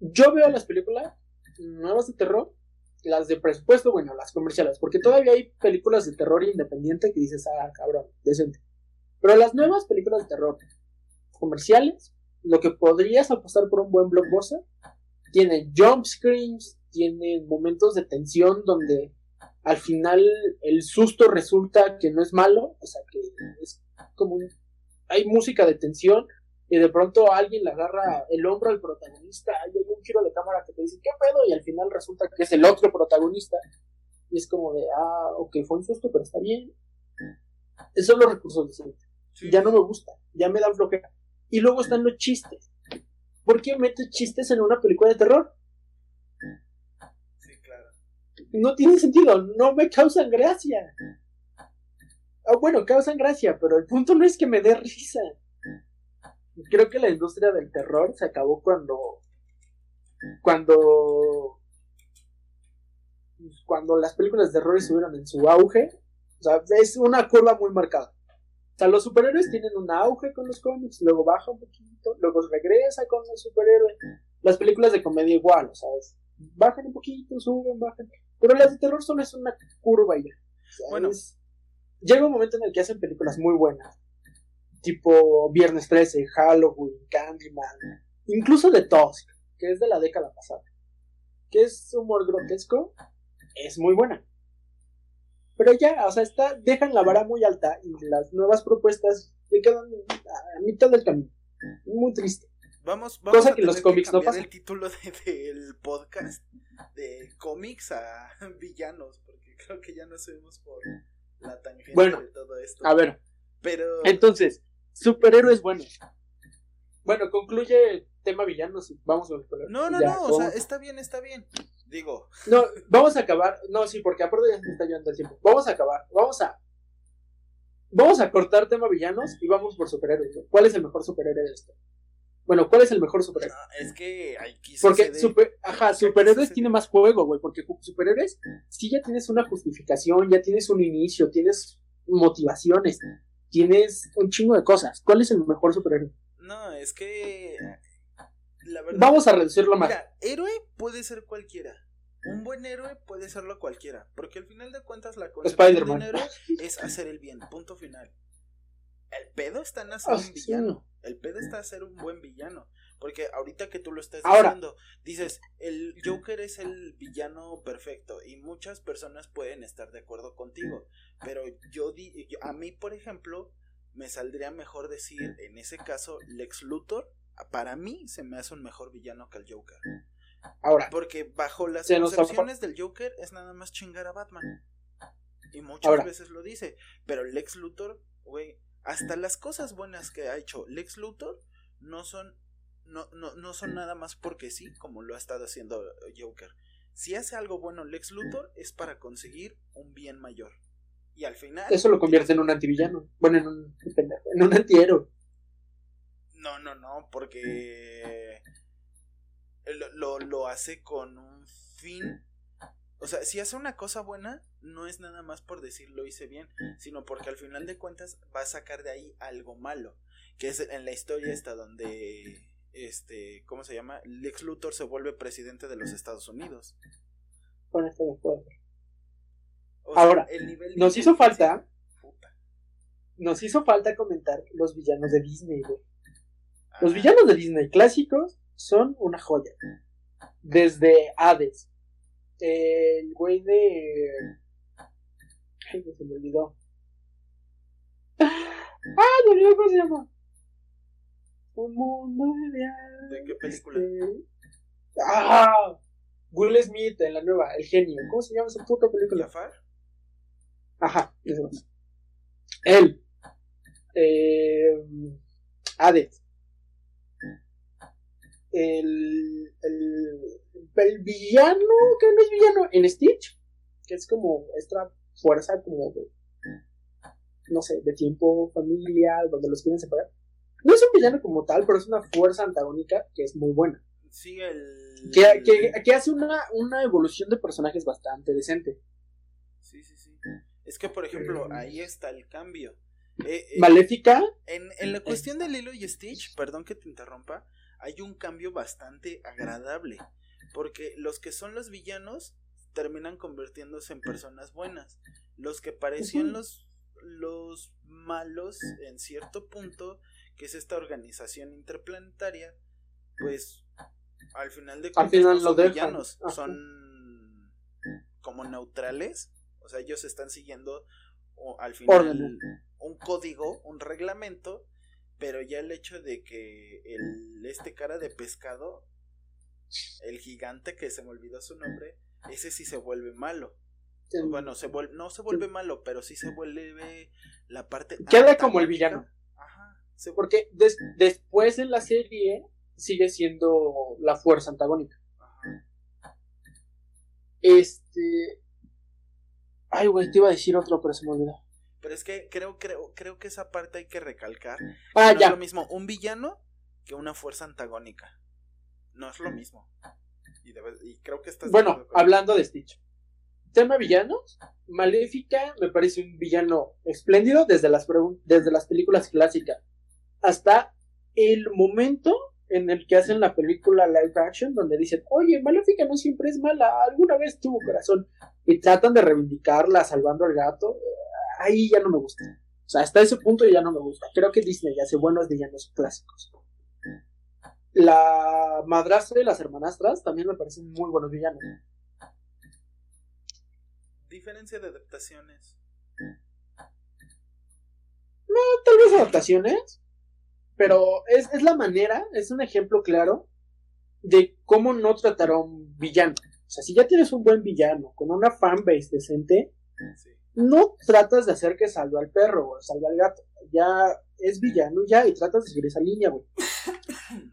yo veo las películas nuevas de terror, las de presupuesto, bueno, las comerciales, porque todavía hay películas de terror independiente que dices, ah, cabrón, decente. Pero las nuevas películas de terror comerciales, lo que podrías apostar por un buen blockbuster, tienen jump screens, tienen momentos de tensión donde al final el susto resulta que no es malo, o sea que es como un- hay música de tensión y de pronto alguien le agarra el hombro al protagonista hay un giro de cámara que te dice ¿qué pedo? y al final resulta que es el otro protagonista y es como de ah ok fue un susto pero está bien esos son los recursos de siempre Sí. ya no me gusta ya me dan flojera y luego están los chistes ¿por qué metes chistes en una película de terror? Sí, claro. no tiene sentido, no me causan gracia. Ah, bueno, causan gracia, pero el punto no es que me dé risa. Creo que la industria del terror se acabó cuando. Cuando. Cuando las películas de terror estuvieron en su auge. O sea, es una curva muy marcada. O sea, los superhéroes tienen un auge con los cómics, luego baja un poquito, luego regresa con el superhéroe. Las películas de comedia igual, o sea, bajan un poquito, suben, bajan. Pero las de terror solo es una curva ya. O sea, Bueno. es- Llega un momento en el que hacen películas muy buenas. Tipo Viernes 13, Halloween, Candyman. Incluso The Tusk, que es de la década pasada. Que es humor grotesco. Es muy buena. Pero ya, o sea, está, dejan la vara muy alta y las nuevas propuestas se quedan a mitad del camino. Muy triste. Vamos, vamos Cosa a que los cómics cambiar el título de- del podcast de cómics a villanos, porque creo que ya nos subimos por la tangente Bueno, de todo esto. A ver, Pero entonces, superhéroes buenos. Bueno, concluye tema villanos y vamos a superhéroes. no, no, Ya, no, o sea, está bien, está bien. Digo, No, vamos a acabar. No, sí, porque aparte ya se me está llevando el tiempo. Vamos a acabar. Vamos a Vamos a cortar tema villanos y vamos por superhéroes. ¿Cuál es el mejor superhéroe de esto? Bueno, ¿cuál es el mejor superhéroe? No, es que aquí Porque super, ajá, superhéroes tiene más juego, güey. Porque superhéroes sí ya tienes una justificación, ya tienes un inicio, tienes motivaciones, tienes un chingo de cosas. ¿Cuál es el mejor superhéroe? No, es que. La verdad. Vamos a reducirlo más. Mira, héroe puede ser cualquiera. Un buen héroe puede serlo cualquiera. Porque al final de cuentas, la concepción de un héroe es hacer el bien. Punto final. El pedo está en hacer Ah, un sí. villano. El pedo está en ser un buen villano. Porque ahorita que tú lo estás Ahora. diciendo, dices, el Joker es el villano perfecto. Y muchas personas pueden estar de acuerdo contigo. Pero yo, di, yo- a mí, por ejemplo, me saldría mejor decir, en ese caso, Lex Luthor, para mí se me hace un mejor villano que el Joker. Ahora, Porque bajo las concepciones del Joker es nada más chingar a Batman. Y muchas Ahora. veces lo dice. Pero Lex Luthor, güey, hasta las cosas buenas que ha hecho Lex Luthor no son, no, no, no son nada más porque sí, como lo ha estado haciendo Joker. Si hace algo bueno Lex Luthor es para conseguir un bien mayor. Y al final... eso lo convierte en un antivillano. Bueno, en un, en un antihéroe. No, no, no, porque lo, lo, lo hace con un fin. O sea, si hace una cosa buena, no es nada más por decir lo hice bien, sino porque al final de cuentas va a sacar de ahí algo malo. Que es en la historia esta donde, este, ¿cómo se llama? Lex Luthor se vuelve presidente de los Estados Unidos. Con esto de acuerdo. O sea, Ahora, el nivel Nos hizo falta, Puta. nos hizo falta comentar los villanos de Disney, güey. Los villanos de Disney clásicos son una joya. Desde Hades. El güey de. Ay, no se me olvidó. ¡Ah! No cómo se llama. Un mundo ideal. ¿De qué película? este- ¡Ah! Will Smith en la nueva, el genio. ¿Cómo se llama esa puta película? Jafar. Ajá, ese va. Él. Eh, Hades. El, el, el villano, que no es villano, en Stitch, que es como esta fuerza como de, no sé, de tiempo, familia, donde los quieren separar. No es un villano como tal, pero es una fuerza antagónica que es muy buena. Sí, el. Que, que, que hace una, una evolución de personajes bastante decente. Sí, sí, sí. Es que, por ejemplo, ahí está el cambio. Eh, eh, Maléfica, En, en la cuestión de Lilo y Stitch, perdón que te interrumpa, hay un cambio bastante agradable. Porque los que son los villanos terminan convirtiéndose en personas buenas. Los que parecían los, los malos en cierto punto, que es esta organización interplanetaria, pues al final de cuentas final no son villanos, son como neutrales. O sea, ellos están siguiendo o, al final Orden. un código, un reglamento, pero ya el hecho de que el este cara de pescado, el gigante que se me olvidó su nombre, ese sí se vuelve malo. Bueno, se vuelve, no se vuelve malo, pero sí se vuelve la parte Queda como el villano. Porque des- después en la serie sigue siendo la fuerza antagónica. Este. Ay, güey, te iba a decir otro, pero se me olvidó. Pero es que creo, creo, creo que esa parte hay que recalcar. Ah, no es lo mismo un villano que una fuerza antagónica. No es lo mismo. Y, debe- y creo que estás Bueno, hablando de Stitch. Tema villanos. Maléfica me parece un villano espléndido desde las, desde las películas clásicas hasta el momento en el que hacen la película live action donde dicen, oye, Maléfica no siempre es mala, alguna vez tuvo corazón y tratan de reivindicarla salvando al gato, eh, ahí ya no me gusta. O sea, hasta ese punto ya no me gusta. Creo que Disney hace buenos villanos clásicos. La madrastra y las hermanastras también me parecen muy buenos villanos. Diferencia de adaptaciones. tal vez adaptaciones, pero es, es la manera, es un ejemplo claro de cómo no tratar a un villano. O sea, si ya tienes un buen villano con una fanbase decente, Sí. no tratas de hacer que salve al perro o salve al gato. Ya es villano ya y tratas de seguir esa línea, güey.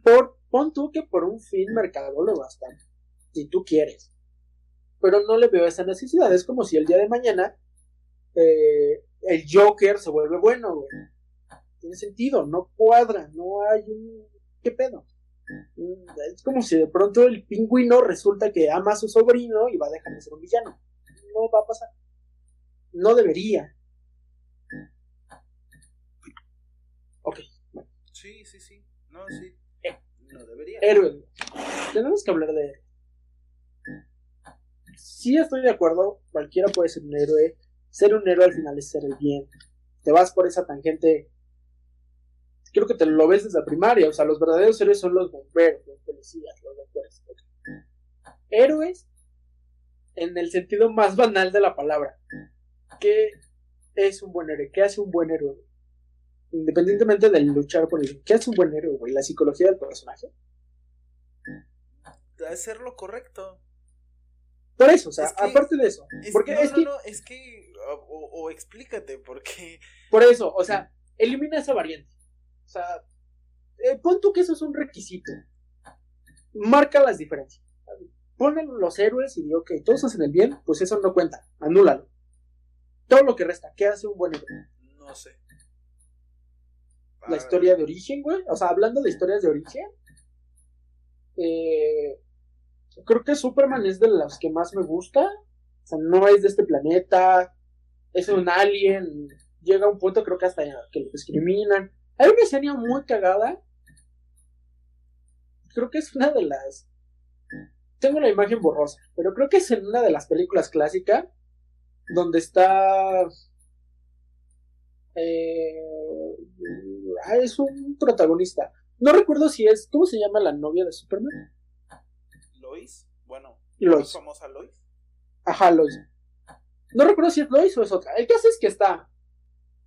Por, pon tú que por un fin mercadólogo hasta, si tú quieres. Pero no le veo esa necesidad. Es como si el día de mañana eh, el Joker se vuelve bueno, güey. Tiene sentido, no cuadra, no hay un... ¿Qué pedo? Es como si de pronto el pingüino resulta que ama a su sobrino y va a dejar de ser un villano. No va a pasar. No debería. Ok, Sí, sí, sí. No, sí. No debería. héroe. Tenemos que hablar de. Sí estoy de acuerdo, cualquiera puede ser un héroe. Ser un héroe al final es ser el bien. Te vas por esa tangente. Creo que te lo ves desde la primaria. O sea, los verdaderos héroes son los bomberos, los policías, los doctores. Héroes en el sentido más banal de la palabra. ¿Qué es un buen héroe? ¿Qué hace un buen héroe? Independientemente del luchar por el. ¿Qué hace un buen héroe, güey? La psicología del personaje. Hacer lo correcto. Por eso, o sea, Es que- aparte de eso. Es, porque no, es no, que, no, es que. O, o explícate, porque. por eso, o sea, elimina esa variante. O sea, eh, pon tú que eso es un requisito. Marca las diferencias. Ponen los héroes y digo, ok, todos hacen el bien, pues eso no cuenta. Anúlalo. Todo lo que resta, ¿qué hace un buen héroe? No sé. La Ah, historia de origen, güey. O sea, hablando de historias de origen, eh, creo que Superman es de las que más me gusta. O sea, no es de este planeta, es un alien. Llega a un punto, creo que hasta que lo discriminan. Hay una escena muy cagada. Creo que es una de las. Tengo la imagen borrosa, pero creo que es en una de las películas clásicas donde está. Eh, ah, es un protagonista. No recuerdo si es. ¿Cómo se llama la novia de Superman? Lois. Bueno, Lois. famosa Lois. Ajá, Lois. No recuerdo si es Lois o es otra. El caso es que está.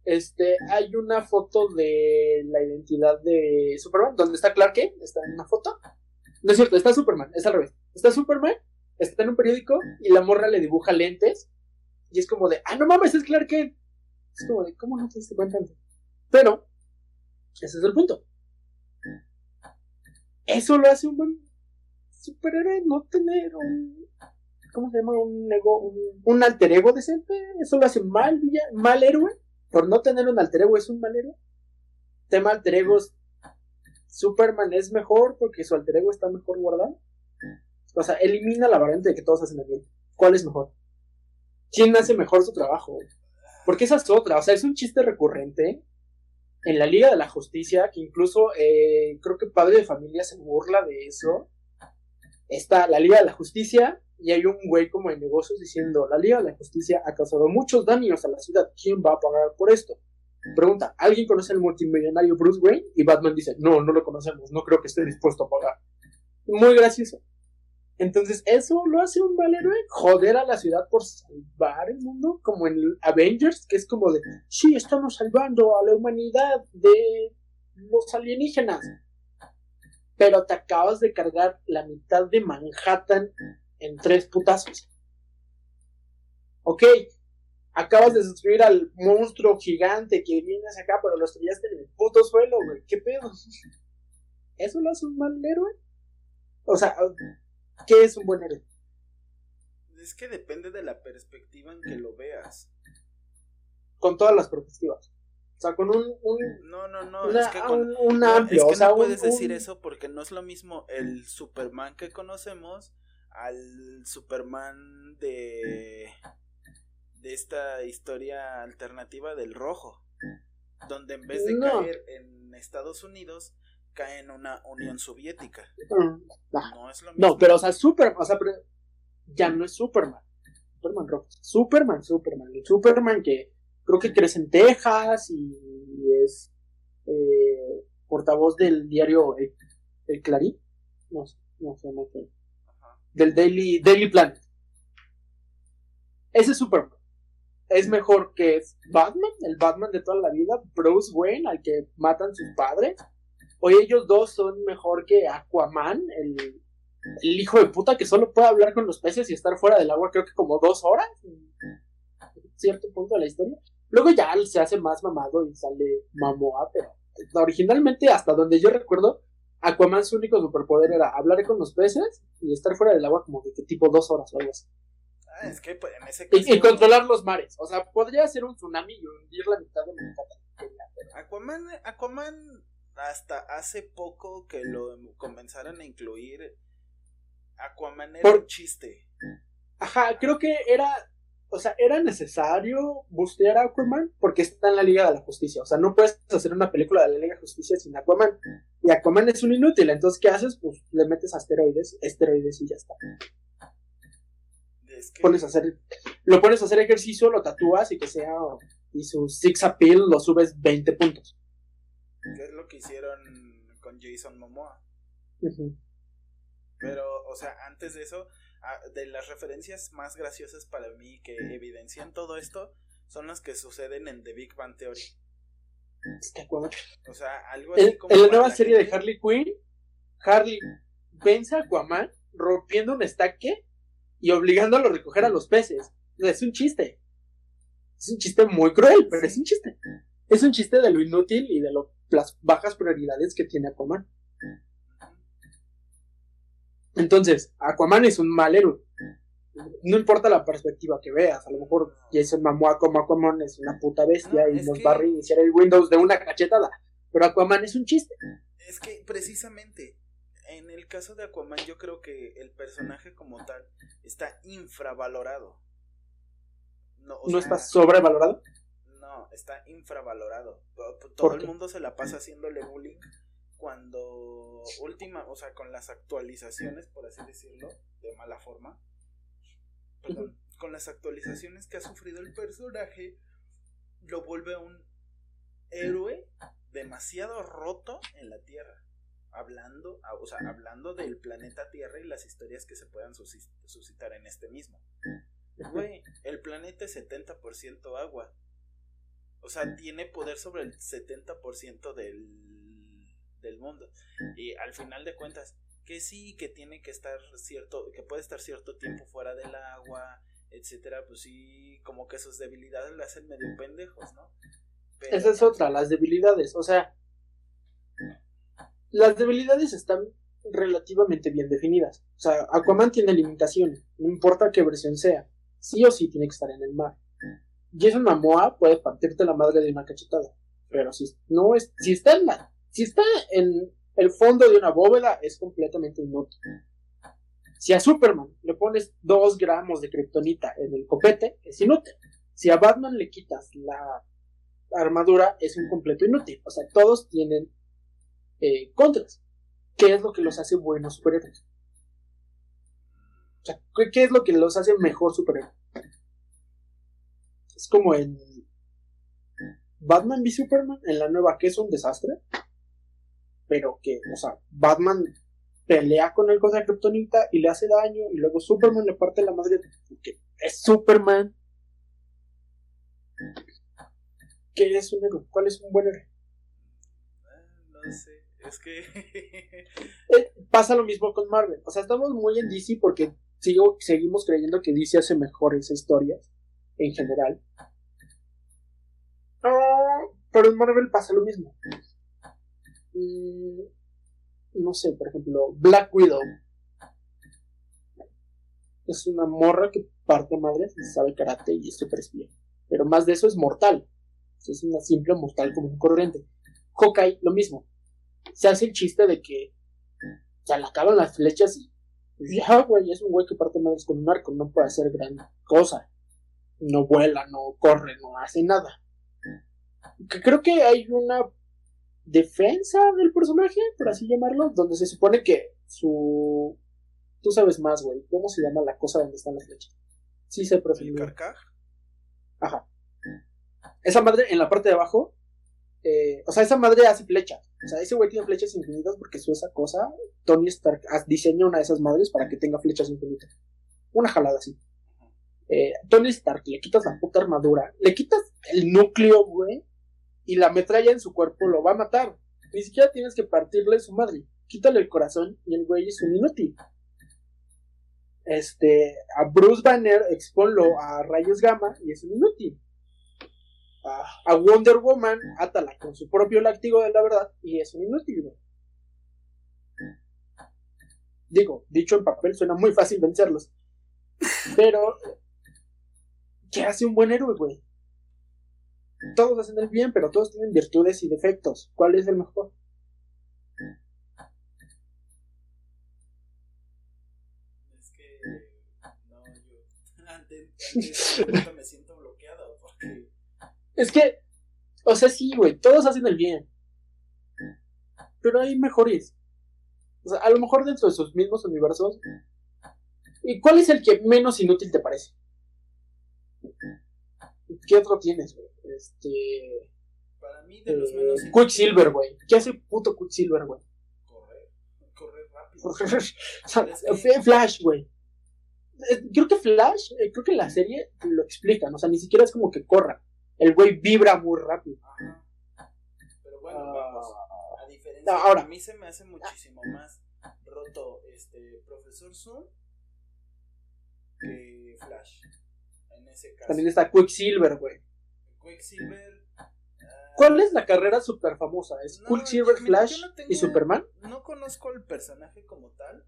Este, hay una foto de la identidad de Superman, donde está Clark Kent, está en una foto. No es cierto, está Superman, es al revés. Está Superman, está en un periódico y la morra le dibuja lentes. Y es como de, ah, no mames, es Clark Kent. Es como de, ¿cómo no te diste cuenta? Pero, ese es el punto. Eso lo hace un buen superhéroe, no tener un ¿cómo se llama? Un ego, un, un alter ego decente. Eso lo hace mal, mal héroe. Por no tener un alter ego es un mal héroe. Tema alter egos. Superman es mejor porque su alter ego está mejor guardado. O sea, elimina la variante de que todos hacen el bien. ¿Cuál es mejor? ¿Quién hace mejor su trabajo? Porque esa es otra. O sea, es un chiste recurrente en la Liga de la Justicia que incluso eh, creo que Padre de Familia se burla de eso. Está la Liga de la Justicia y hay un güey como de negocios diciendo, la Liga de la Justicia ha causado muchos daños a la ciudad, ¿quién va a pagar por esto? Pregunta, ¿alguien conoce al multimillonario Bruce Wayne? Y Batman dice, no, no lo conocemos, no creo que esté dispuesto a pagar. Muy gracioso. Entonces, ¿eso lo hace un mal héroe? Joder a la ciudad por salvar el mundo, como en Avengers, que es como de, sí, estamos salvando a la humanidad de los alienígenas. Pero te acabas de cargar la mitad de Manhattan en tres putazos. Ok, acabas de destruir al monstruo gigante que viene hacia acá, pero lo estrellaste en el puto suelo, güey. ¿Qué pedo? ¿Eso lo hace un mal héroe? O sea, ¿qué es un buen héroe? Es que depende de la perspectiva en que lo veas. Con todas las perspectivas. O sea, con un, un, No, no, no. una- es que, con- un, un no, amplio. es que o sea, no un- puedes decir eso porque no es lo mismo el Superman que conocemos al Superman de de esta historia alternativa del rojo, donde en vez de No. caer en Estados Unidos cae en una Unión Soviética. Nah. No es lo mismo. No, pero o sea, Superman, o sea, ya no es Superman. Superman rojo. Superman, Superman. El Superman que creo que crece en Texas y es eh, portavoz del diario El, El Clarín. No no sé, no sé. Del Daily, Daily Planet. Ese es Superman. Es mejor que Batman, el Batman de toda la vida, Bruce Wayne, al que matan sus padres. O ellos dos son mejor que Aquaman, el, el hijo de puta que solo puede hablar con los peces y estar fuera del agua creo que como dos horas. Cierto punto de la historia. Luego ya se hace más mamado y sale Mamoa, pero originalmente hasta donde yo recuerdo, Aquaman su único superpoder era hablar con los peces y estar fuera del agua como de que tipo dos horas o algo así. Ah, es que pues, en ese caso... y, controlar los mares. O sea, podría ser un tsunami y hundir la mitad de Manhattan. Aquaman, Aquaman hasta hace poco que lo comenzaron a incluir, Aquaman era un chiste. Ajá, creo que era, o sea, era necesario bustear a Aquaman porque está en la Liga de la Justicia. O sea, no puedes hacer una película de la Liga de Justicia sin Aquaman. Y Aquaman es un inútil, entonces, ¿qué haces? Pues le metes asteroides, esteroides y ya está. Pones a hacer, lo pones a hacer ejercicio, lo tatúas y que sea, y su six appeal lo subes 20 puntos. ¿Qué es lo que hicieron con Jason Momoa? Pero, o sea, antes de eso, de las referencias más graciosas para mí que evidencian todo esto son las que suceden en The Big Bang Theory. O sea, algo así como. En la nueva serie de Harley Quinn, Harley vence a Aquaman rompiendo un estaque y obligándolo a recoger a los peces. Es un chiste. Es un chiste muy cruel, pero es un chiste. Es un chiste de lo inútil y de lo las bajas prioridades que tiene Aquaman. Entonces, Aquaman es un mal héroe. No importa la perspectiva que veas, a lo mejor Jason Momoa como Aquaman es una puta bestia y nos va a reiniciar el Windows de una cachetada, pero Aquaman es un chiste. Es que precisamente en el caso de Aquaman yo creo que el personaje como tal está infravalorado. No, ¿No está sobrevalorado? No, está infravalorado. Todo el mundo se la pasa haciéndole bullying cuando última, o sea, con las actualizaciones, por así decirlo, de mala forma. Perdón, con las actualizaciones que ha sufrido el personaje, lo vuelve un héroe demasiado roto en la Tierra. Hablando, o sea, hablando del planeta Tierra y las historias que se puedan suscitar en este mismo. Güey, el planeta es 70% agua. O sea, tiene poder sobre el 70% del, del mundo. Y al final de cuentas, que sí, que tiene que estar cierto, que puede estar cierto tiempo fuera del agua, etcétera, pues sí, como que sus debilidades le hacen medio pendejos, ¿no? Esa es otra, las debilidades, o sea, las debilidades están relativamente bien definidas. O sea, Aquaman tiene limitaciones, no importa qué versión sea, sí o sí tiene que estar en el mar. Jason Momoa puede partirte la madre de una cachetada. Pero si no es, si está en la, si está en el fondo de una bóveda, es completamente inútil. Si a Superman le pones dos gramos de kriptonita en el copete, es inútil. Si a Batman le quitas la armadura, es un completo inútil. O sea, todos tienen eh, contras. ¿Qué es lo que los hace buenos superhéroes? O sea, ¿qué es lo que los hace mejor superhéroes? Es como en Batman v Superman, en la nueva, que es un desastre. Pero que, o sea, Batman pelea con el cosa de Kryptonita y le hace daño, y luego Superman le parte la madre porque es Superman. ¿Qué es un héroe? ¿Cuál es un buen héroe? No sé, es que. Eh, pasa lo mismo con Marvel. O sea, estamos muy en DC porque sigo, seguimos creyendo que DC hace mejores historias en general. pero en Marvel pasa lo mismo. Mm, no sé, por ejemplo, Black Widow. Es una morra que parte madre, sabe karate y es súper espía. Pero más de eso es mortal. Es una simple mortal como un corriente. Hawkeye, lo mismo. Se hace el chiste de que se le acaban las flechas y ya, güey, es un güey que parte madres con un arco, no puede hacer gran cosa no vuela, no corre, no hace nada. Creo que hay una defensa del personaje, por así llamarlo, donde se supone que su... Tú sabes más, güey. ¿Cómo se llama la cosa donde están las flechas? Sí sé, profe. Ajá. Esa madre en la parte de abajo, eh, o sea, esa madre hace flechas. O sea, ese güey tiene flechas infinitas porque su esa cosa, Tony Stark diseña una de esas madres para que tenga flechas infinitas. Una jalada así eh, Tony Stark, le quitas la puta armadura, le quitas el núcleo, güey, y la metralla en su cuerpo lo va a matar. Ni siquiera tienes que partirle su madre. Quítale el corazón y el güey es un inútil. Este, a Bruce Banner exponlo a rayos gamma y es un inútil. A, Wonder Woman, átala con su propio láctigo de la verdad y es un inútil, güey. Digo, dicho en papel suena muy fácil vencerlos. Pero ¿Qué hace un buen héroe, güey? Todos hacen el bien, pero todos tienen virtudes y defectos. ¿Cuál es el mejor? Es que. No, yo. Antes, antes me siento bloqueado porque. Es que. O sea, sí, güey. Todos hacen el bien. Pero hay mejores. O sea, a lo mejor dentro de sus mismos universos. ¿Y cuál es el que menos inútil te parece? ¿Qué otro tienes, güey? Este. Para mí, de los menos. Eh, Quicksilver, güey. ¿Qué hace puto Quicksilver, güey? Correr. Correr rápido. o sea, Flash, güey. Eh, creo que Flash, eh, creo que la serie lo explican. O sea, ni siquiera es como que corra. El güey vibra muy rápido. Ajá. Pero bueno, vamos. Ah. A diferencia. ahora. a mí se me hace muchísimo más roto este Profesor Zoom que Flash. En ese caso. También está Quicksilver, güey. Quicksilver. ah, ¿Cuál es la carrera súper famosa? ¿Es No, Quicksilver, yo- mira, Flash yo no tengo- y Superman? No conozco el personaje como tal,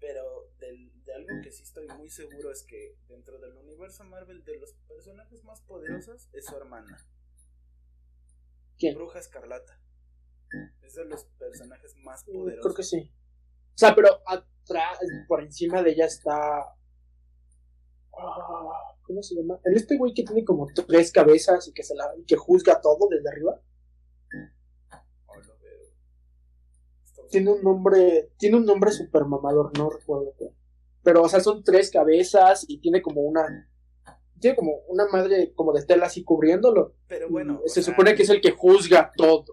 pero del- de algo que sí estoy muy seguro es que dentro del universo Marvel, de los personajes más poderosos es su hermana, ¿Quién? Bruja Escarlata. Es de los personajes más poderosos. Creo que sí. O sea, pero atrás, por encima de ella está. ¿Cómo se llama? El este güey que tiene como tres cabezas y que se la y que juzga todo desde arriba. Oh, veo. Tiene un nombre. Tiene un nombre super mamador, no recuerdo qué. Pero, o sea, son tres cabezas y tiene como una. Tiene como una madre como de tela así cubriéndolo. Pero bueno, Y se sea, supone que es el que juzga todo.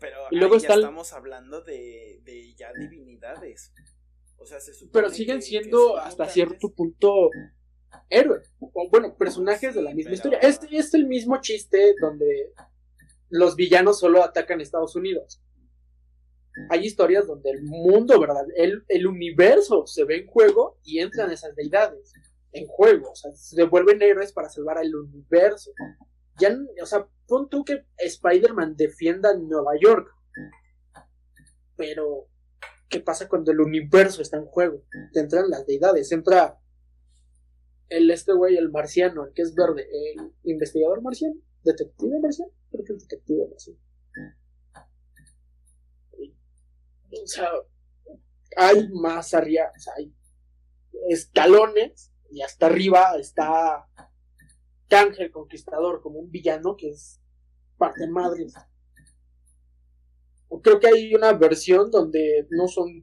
Pero y luego ya está estamos hablando de, de ya divinidades. O sea, se supone Pero siguen que- siendo hasta mutantes. cierto punto héroes. O bueno, personajes de la misma pero- historia. Este es el mismo chiste donde los villanos solo atacan a Estados Unidos. Hay historias donde el mundo, ¿verdad? El, el universo se ve en juego y entran esas deidades en juego. O sea, se vuelven héroes para salvar al universo. Ya, o sea, pon tú que Spider-Man defienda Nueva York. Pero, ¿qué pasa cuando el universo está en juego? Te entran las deidades, entra el este güey, el marciano, el que es verde, el investigador marciano, detective marciano, creo que es detective marciano. O sea, hay más arriba, o sea, hay escalones y hasta arriba está Kang el Conquistador como un villano que es parte madre. Creo que hay una versión donde no son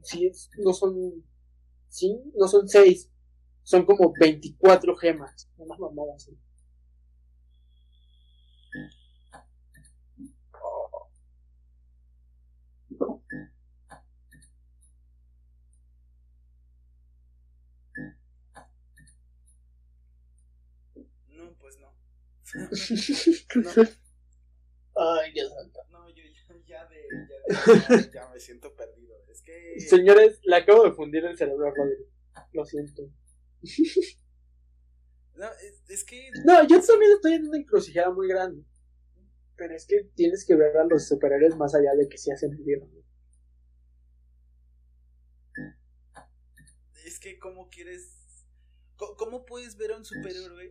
no son no son seis, son como 24 gemas. Una mamada así. No, pues no. Ay, Dios santo. No, yo ya, ya de, ya, de- ya- ya me siento perdido. Es que. Señores, le acabo de fundir el cerebro a Rodri. Lo siento. No, es, es que. No, yo también estoy en una encrucijada muy grande. Pero es que tienes que ver a los superhéroes más allá de que se hacen el bien. Es que, ¿cómo quieres. ¿Cómo puedes ver a un superhéroe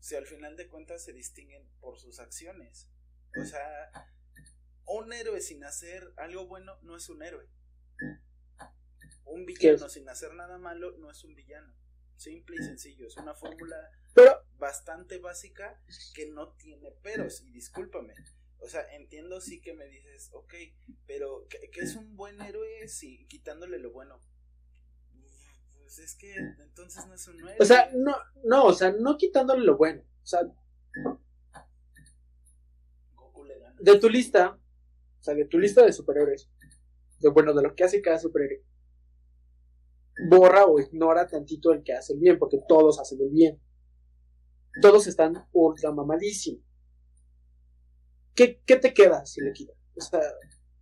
si al final de cuentas se distinguen por sus acciones? O sea, un héroe sin hacer algo bueno no es un héroe. Un villano sin hacer nada malo no es un villano. Simple y sencillo. Es una fórmula Pero, bastante básica que no tiene peros. Y discúlpame. O sea, entiendo sí que me dices, ok, pero ¿qué, qué es un buen héroe si quitándole lo bueno? Pues es que entonces no es un héroe. o sea, no, no, o sea, no quitándole lo bueno. O sea, Goku le gana. de tu lista, o sea, de tu lista de superhéroes, de bueno, de lo que hace cada superhéroe, borra o ignora tantito el que hace el bien, porque todos hacen el bien. Todos están ultra mamadísimos. ¿Qué, ¿Qué te queda si le quitas? O sea,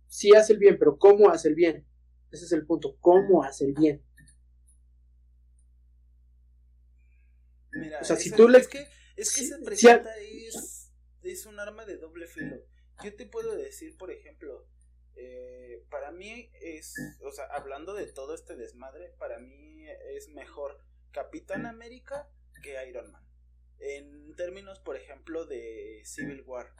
sí hace el bien, pero ¿cómo hace el bien? Ese es el punto, ¿cómo hace el bien? Mira, O sea, si tú le- Es que, es que si- esa si pregunta es, es un arma de doble filo. Yo te puedo decir, por ejemplo, eh, para mí es, o sea, hablando de todo este desmadre, para mí es mejor Capitán América que Iron Man. En términos, por ejemplo, de Civil War.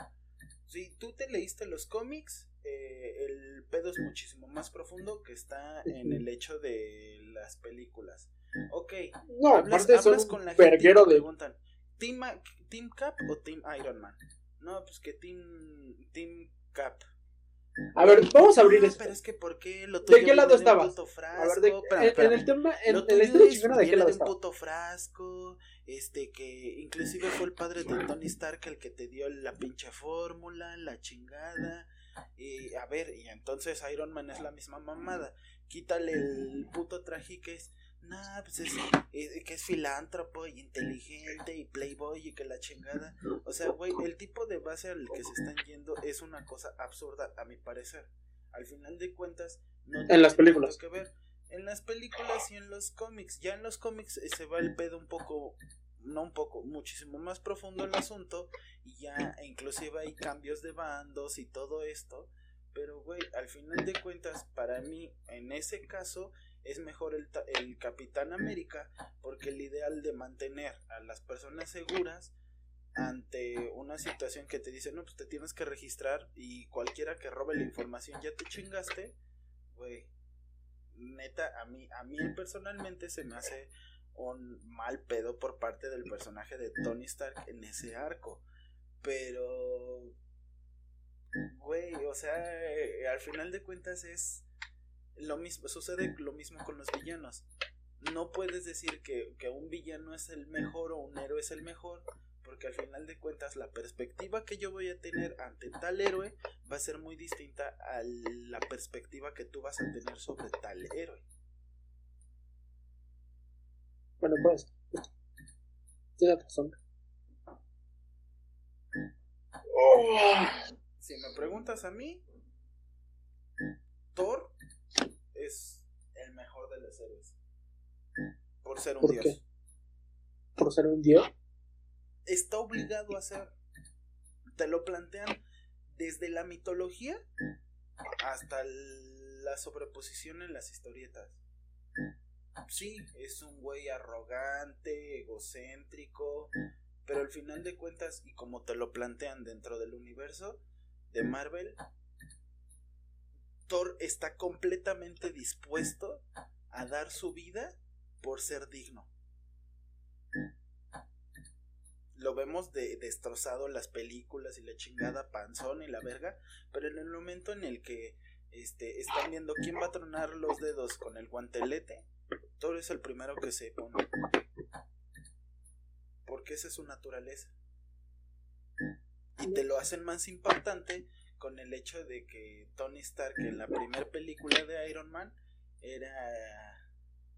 Si tú te leíste los cómics, eh, el pedo es muchísimo más profundo que está en el hecho de las películas. Ok, no, hablas, hablas con la gente y te preguntan, ¿team, ¿Team Cap o Team Iron Man? No, pues que Team, team Cap. A ver, vamos a abrir esto. Pero es que, ¿por qué lo ¿De qué lado estabas? A ver, de, en, el tema, en, en la historia chingona, ¿de qué lado estaba? un puto frasco, este, que inclusive fue el padre de Tony Stark el que te dio la pinche fórmula, la chingada. Y, a ver, y entonces Iron Man es la misma mamada. Quítale el puto traje que es nah, pues es, que es filántropo y inteligente y playboy y que la chingada. O sea, güey, el tipo de base al que se están yendo es una cosa absurda, a mi parecer. Al final de cuentas, no en las películas. que ver. En las películas y en los cómics. Ya en los cómics eh, se va el pedo un poco, no un poco, muchísimo más profundo el asunto. Y ya inclusive hay cambios de bandos y todo esto. Pero, güey, al final de cuentas, para mí, en ese caso, es mejor el, el Capitán América porque el ideal de mantener a las personas seguras ante una situación que te dice, no, pues te tienes que registrar y cualquiera que robe la información ya te chingaste, güey, neta, a mí, a mí personalmente se me hace un mal pedo por parte del personaje de Tony Stark en ese arco, pero, güey, o sea, al final de cuentas es lo mismo, sucede lo mismo con los villanos. No puedes decir que, que un villano es el mejor o un héroe es el mejor, porque al final de cuentas la perspectiva que yo voy a tener ante tal héroe va a ser muy distinta a la perspectiva que tú vas a tener sobre tal héroe. Bueno, pues, tienes razón. Si me preguntas a mí, Thor es el mejor de los héroes. Por ser un dios. ¿Por ser un dios? Está obligado a ser. Te lo plantean desde la mitología hasta la sobreposición en las historietas. Sí, es un güey arrogante, egocéntrico, pero al final de cuentas, y como te lo plantean dentro del universo de Marvel, Thor está completamente dispuesto a dar su vida por ser digno. Lo vemos de, destrozado las películas y la chingada panzón y la verga, pero en el momento en el que este, están viendo quién va a tronar los dedos con el guantelete, Thor es el primero que se pone. Porque esa es su naturaleza. Y te lo hacen más impactante con el hecho de que Tony Stark en la primera película de Iron Man era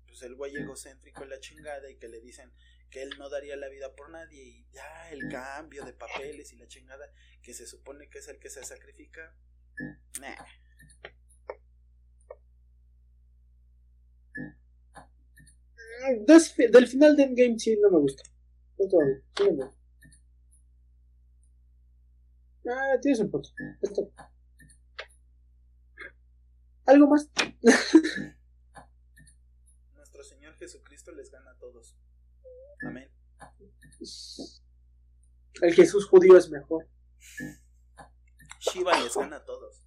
pues el güey egocéntrico la chingada y que le dicen que él no daría la vida por nadie y ya el cambio de papeles y la chingada que se supone que es el que se sacrifica. del final de Endgame sí no me gusta. No, Ah, tienes un punto. Esto. ¿Algo más? Nuestro Señor Jesucristo les gana a todos. Amén. El Jesús judío es mejor. Shiva les gana a todos.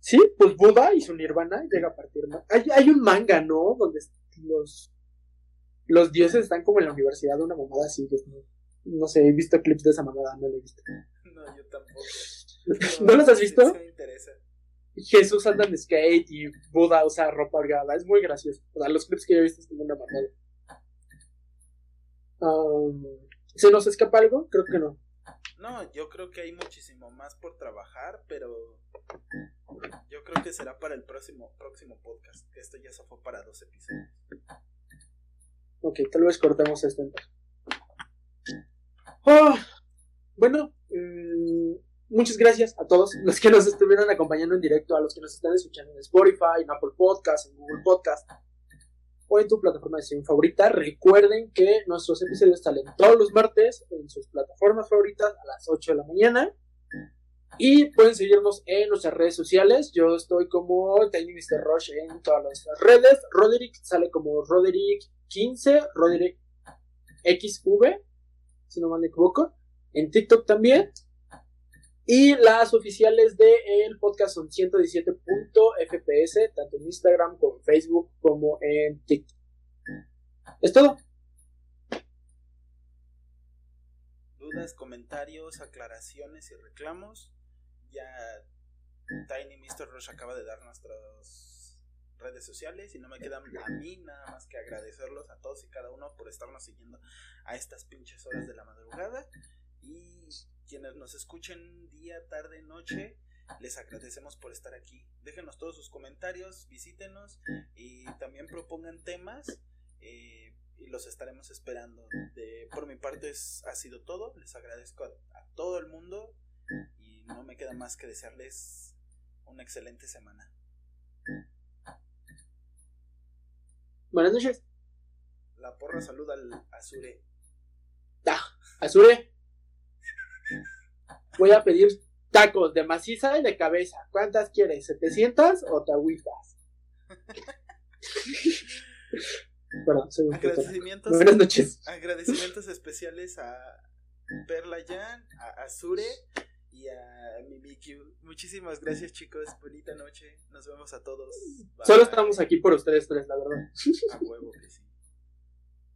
Sí, pues Buda y su nirvana llega a partir. Hay, hay un manga, ¿no? Donde los los dioses están como en la universidad de una mamada así. no, sé, he visto clips de esa mamada, no lo he visto. No, yo tampoco. ¿No, los has visto? me interesa. Jesús anda en skate y Buda usa ropa holgada. Es muy gracioso. O sea, los clips que yo he visto están una mamada. Um, ¿Se nos escapa algo? Creo que no. No, yo creo que hay muchísimo más por trabajar, pero yo creo que será para el próximo, próximo podcast. Que esto ya se fue para dos episodios. Ok, tal vez cortemos esto entonces. Oh, bueno, mm, muchas gracias a todos los que nos estuvieron acompañando en directo, a los que nos están escuchando en Spotify, en Apple Podcast, en Google Podcast o en tu plataforma de streaming favorita. Recuerden que nuestros episodios salen todos los martes en sus plataformas favoritas a las 8 de la mañana. Y pueden seguirnos en nuestras redes sociales. Yo estoy como Tiny Mr. Rush en todas las redes. Roderick sale como Roderick15, Roderick XV, si no mal me equivoco. En TikTok también. Y las oficiales del podcast son 117.fps, tanto en Instagram como en Facebook como en TikTok. Es todo. Dudas, comentarios, aclaraciones y reclamos. Ya Tiny Mr. Rush acaba de dar nuestras redes sociales y no me queda a mí nada más que agradecerlos a todos y cada uno por estarnos siguiendo a estas pinches horas de la madrugada. Y quienes nos escuchen día, tarde, noche, les agradecemos por estar aquí. Déjenos todos sus comentarios, visítenos y también propongan temas eh, y los estaremos esperando. De, por mi parte es, ha sido todo. Les agradezco a, a todo el mundo y no me queda más que desearles una excelente semana. Buenas noches. La porra saluda al Azure. Ah, Azure. Voy a pedir tacos de maciza y de cabeza. ¿Cuántas quieres? ¿700 o te agüitas? Perdón, soy un. Agradecimientos, Buenas noches. agradecimientos especiales a Perla Jan, a Azure y a Mimikyu. Muchísimas gracias, chicos. Bonita noche. Nos vemos a todos. Bye. Solo estamos aquí por ustedes tres, la verdad. A huevo que sí.